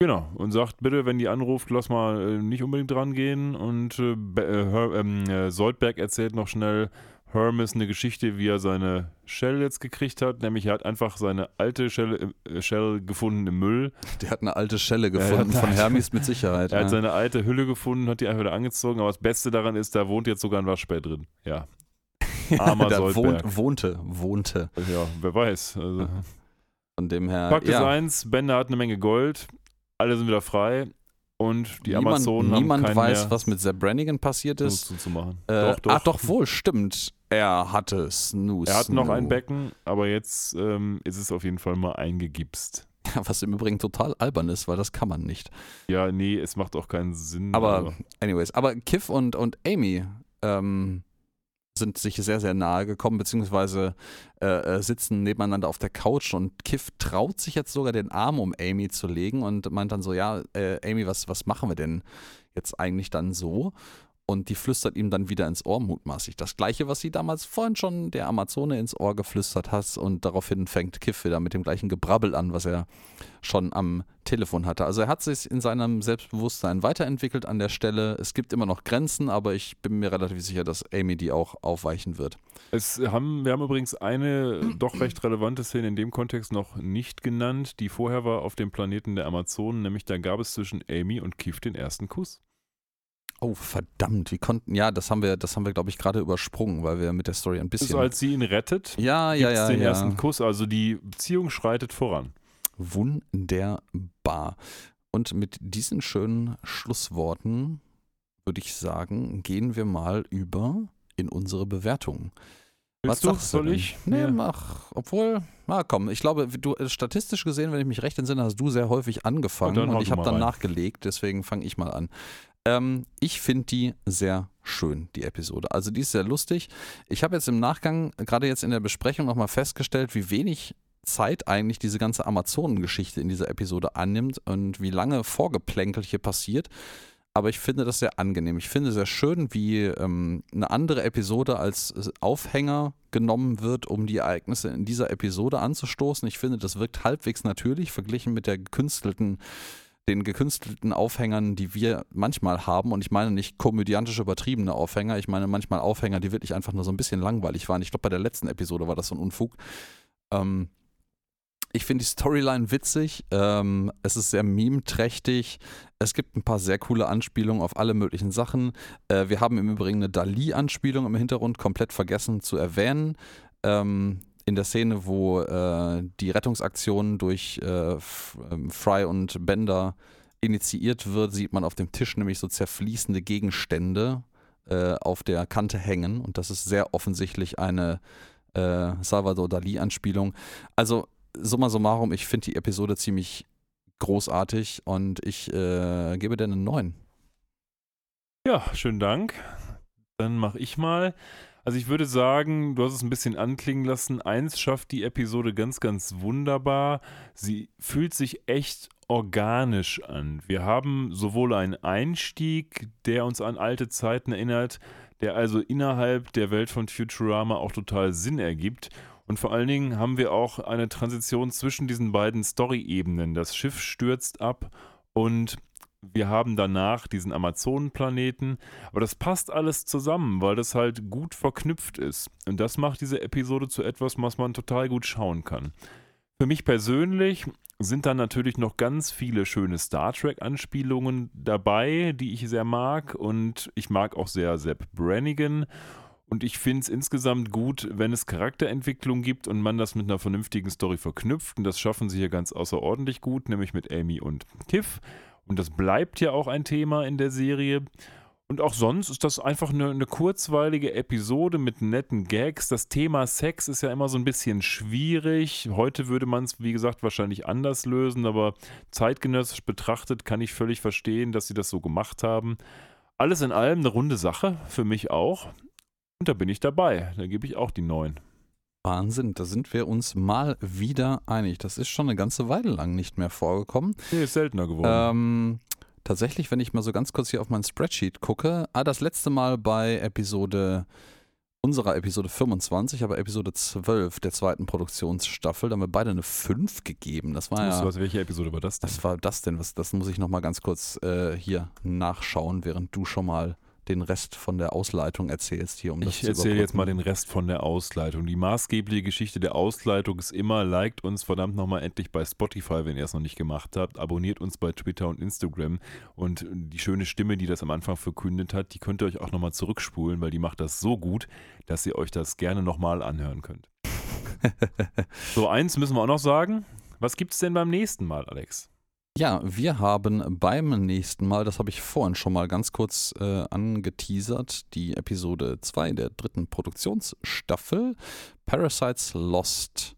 Genau. Und sagt bitte, wenn die anruft, lass mal äh, nicht unbedingt dran gehen. Und äh, äh, ähm, äh, Soldberg erzählt noch schnell Hermes eine Geschichte, wie er seine Shell jetzt gekriegt hat. Nämlich er hat einfach seine alte Shell, äh, Shell gefunden im Müll. Der hat eine alte Schelle Ja, gefunden ja, von Hermes mit Sicherheit. Er hat ja. seine alte Hülle gefunden, hat die einfach wieder angezogen. Aber das Beste daran ist, da wohnt jetzt sogar ein Waschbär drin. Ja. Armer da Soldberg. wohnt, wohnte, wohnte. Ja, wer weiß. Also. Von dem her. Fakt ist ja, eins, Bender hat eine Menge Gold, alle sind wieder frei und die niemand, Amazonen niemand haben keinen weiß, was mit Zeb Brannigan passiert ist. Snooze zu machen. Äh, doch, doch. Ach doch, wohl, stimmt. Er hatte Snooze. Er hat noch ein. Becken, aber jetzt ähm, ist es auf jeden Fall mal eingegipst. Was im Übrigen total albern ist, weil das kann man nicht. Ja, nee, es macht auch keinen Sinn. Aber, anyways, aber Kiff und, und Amy ähm, sind sich sehr, sehr nahe gekommen, beziehungsweise äh, äh, sitzen nebeneinander auf der Couch und Kiff traut sich jetzt sogar den Arm um Amy zu legen und meint dann so, ja, äh, Amy, was, was machen wir denn jetzt eigentlich dann so? Und die flüstert ihm dann wieder ins Ohr mutmaßlich. Das gleiche, was sie damals vorhin schon der Amazone ins Ohr geflüstert hat. Und daraufhin fängt Kiff wieder mit dem gleichen Gebrabbel an, was er schon am Telefon hatte. Also er hat sich in seinem Selbstbewusstsein weiterentwickelt an der Stelle. Es gibt immer noch Grenzen, aber ich bin mir relativ sicher, dass Amy die auch aufweichen wird. es haben, wir haben übrigens eine doch recht relevante Szene in dem Kontext noch nicht genannt, die vorher war auf dem Planeten der Amazonen, nämlich da gab es zwischen Amy und Kiff den ersten Kuss. Oh, verdammt, wie konnten. Ja, das haben wir, das haben wir, glaube ich, gerade übersprungen, weil wir mit der Story ein Das ist, bisschen. als sie ihn rettet, ja, ja, ja. den ja. ersten Kuss. Also die Beziehung schreitet voran. Wunderbar. Und mit diesen schönen Schlussworten würde ich sagen, gehen wir mal über in unsere Bewertung. Willst Was du? sagst du Soll denn? ich? Nee, Ja. mach. Obwohl, na komm, ich glaube, du, äh, statistisch gesehen, wenn ich mich recht entsinne, hast du sehr häufig angefangen Und und ich du habe dann nachgelegt, deswegen fange ich mal an. Ähm, ich finde die sehr schön, die Episode. Also die ist sehr lustig. Ich habe jetzt im Nachgang, gerade jetzt in der Besprechung, nochmal festgestellt, wie wenig Zeit eigentlich diese ganze Amazonengeschichte in dieser Episode annimmt und wie lange Vorgeplänkel hier passiert. Aber ich finde das sehr angenehm. Ich finde sehr schön, wie ähm, eine andere Episode als äh, Aufhänger genommen wird, um die Ereignisse in dieser Episode anzustoßen. Ich finde, das wirkt halbwegs natürlich verglichen mit der gekünstelten, den gekünstelten Aufhängern, die wir manchmal haben. Und ich meine nicht komödiantisch übertriebene Aufhänger. Ich meine manchmal Aufhänger, die wirklich einfach nur so ein bisschen langweilig waren. Ich glaube, bei der letzten Episode war das so ein Unfug. Ähm, ich finde die Storyline witzig. Ähm, es ist sehr meme-trächtig. Es gibt ein paar sehr coole Anspielungen auf alle möglichen Sachen. Äh, wir haben im Übrigen eine Dali-Anspielung im Hintergrund komplett vergessen zu erwähnen. ähm, in der Szene, wo äh, die Rettungsaktion durch äh, ähm, Fry und Bender initiiert wird, sieht man auf dem Tisch nämlich so zerfließende Gegenstände äh, auf der Kante hängen. Und das ist sehr offensichtlich eine äh, Salvador Dali-Anspielung. Also, summa summarum, ich finde die Episode ziemlich großartig und ich äh, gebe dir einen neuen. Ja, schönen Dank. Dann mache ich mal. Also ich würde sagen, du hast es ein bisschen anklingen lassen. Eins schafft die Episode ganz, ganz wunderbar. Sie fühlt sich echt organisch an. Wir haben sowohl einen Einstieg, der uns an alte Zeiten erinnert, der also innerhalb der Welt von Futurama auch total Sinn ergibt. Und vor allen Dingen haben wir auch eine Transition zwischen diesen beiden Story-Ebenen. Das Schiff stürzt ab und wir haben danach diesen Amazonenplaneten, aber das passt alles zusammen, weil das halt gut verknüpft ist. Und das macht diese Episode zu etwas, was man total gut schauen kann. Für mich persönlich sind dann natürlich noch ganz viele schöne Star Trek-Anspielungen dabei, die ich sehr mag. Und ich mag auch sehr Sepp Brannigan. Und ich finde es insgesamt gut, wenn es Charakterentwicklung gibt und man das mit einer vernünftigen Story verknüpft. Und das schaffen sie hier ganz außerordentlich gut, nämlich mit Amy und Kiff. Und das bleibt ja auch ein Thema in der Serie. Und auch sonst ist das einfach eine, eine, kurzweilige Episode mit netten Gags. Das Thema Sex ist ja immer so ein bisschen schwierig. Heute würde man es, wie gesagt, wahrscheinlich anders lösen, aber zeitgenössisch betrachtet kann ich völlig verstehen, dass sie das so gemacht haben. Alles in allem eine runde Sache, für mich auch. Und da bin ich dabei. Da gebe ich auch die neun. Wahnsinn, da sind wir uns mal wieder einig. Das ist schon eine ganze Weile lang nicht mehr vorgekommen. Nee, ist seltener geworden. Ähm, tatsächlich, wenn ich mal so ganz kurz hier auf mein Spreadsheet gucke, ah, das letzte Mal bei Episode, unserer Episode 25, aber Episode 12 der zweiten Produktionsstaffel, da haben wir beide eine 5 gegeben. Das war ja. Was, welche Episode war das denn? Was war das denn? Was, das muss ich nochmal ganz kurz äh, hier nachschauen, während du schon mal den Rest von der Ausleitung erzählst hier, um das Ich erzähle jetzt mal den Rest von der Ausleitung. Die maßgebliche Geschichte der Ausleitung ist immer, liked uns verdammt nochmal endlich bei Spotify, wenn ihr es noch nicht gemacht habt. Abonniert uns bei Twitter und Instagram. Und die schöne Stimme, die das am Anfang verkündet hat, die könnt ihr euch auch nochmal zurückspulen, weil die macht das so gut, dass ihr euch das gerne nochmal anhören könnt. so, eins müssen wir auch noch sagen. Was gibt es denn beim nächsten Mal, Alex? Ja, wir haben beim nächsten Mal, das habe ich vorhin schon mal ganz kurz äh, angeteasert, die Episode 2 der dritten Produktionsstaffel, Parasites Lost.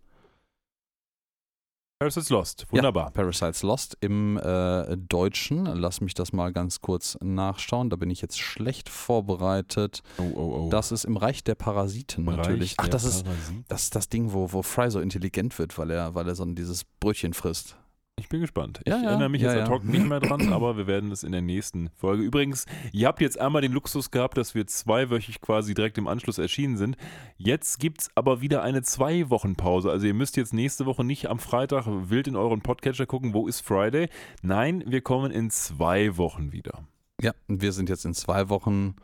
Parasites Lost, wunderbar. Ja, Parasites Lost im äh, Deutschen. Lass mich das mal ganz kurz nachschauen. Da bin ich jetzt schlecht vorbereitet. Oh, oh, oh. Das ist im Reich der Parasiten Reich natürlich. Ach, das ist, das ist das Ding, wo, wo Fry so intelligent wird, weil er, weil er so ein, dieses Brötchen frisst. Ich bin gespannt. Ja, ich ja, erinnere mich ja, jetzt ad hoc nicht mehr dran, aber wir werden es in der nächsten Folge. Übrigens, ihr habt jetzt einmal den Luxus gehabt, dass wir zweiwöchig quasi direkt im Anschluss erschienen sind. Jetzt gibt es aber wieder eine Zwei-Wochen-Pause. Also ihr müsst jetzt nächste Woche nicht am Freitag wild in euren Podcatcher gucken, wo ist Friday. Nein, wir kommen in zwei Wochen wieder. Ja, wir sind jetzt in zwei Wochen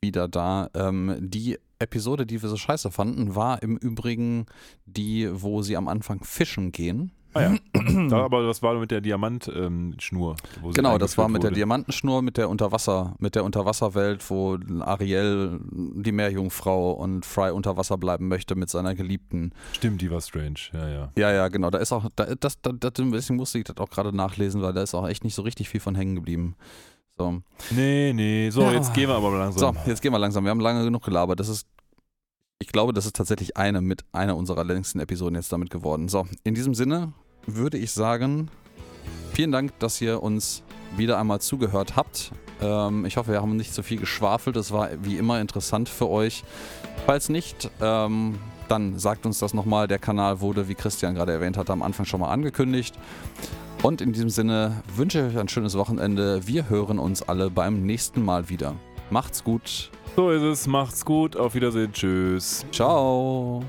wieder da. Ähm, die Episode, die wir so scheiße fanden, war im Übrigen die, wo sie am Anfang fischen gehen. Ah ja. da, aber das war mit der Diamantschnur. Ähm, genau, das war mit wurde. der Diamantenschnur, mit der Unterwasser, mit der Unterwasserwelt, wo Ariel, die Meerjungfrau und Fry unter Wasser bleiben möchte mit seiner Geliebten. Stimmt, die war strange, ja, ja. Ja, ja, genau. Da ist auch, da, das, da, deswegen musste ich das auch gerade nachlesen, weil da ist auch echt nicht so richtig viel von hängen geblieben. So. Nee, nee. So, ja. jetzt gehen wir aber langsam. So, jetzt gehen wir langsam. Wir haben lange genug gelabert. Das ist ich glaube, das ist tatsächlich eine mit einer unserer längsten Episoden jetzt damit geworden. So, in diesem Sinne, würde ich sagen, vielen Dank, dass ihr uns wieder einmal zugehört habt. Ähm, ich hoffe, wir haben nicht zu viel geschwafelt. Es war wie immer interessant für euch. Falls nicht, ähm, dann sagt uns das nochmal. Der Kanal wurde, wie Christian gerade erwähnt hat, am Anfang schon mal angekündigt. Und in diesem Sinne wünsche ich euch ein schönes Wochenende. Wir hören uns alle beim nächsten Mal wieder. Macht's gut. So ist es. Macht's gut. Auf Wiedersehen. Tschüss. Ciao.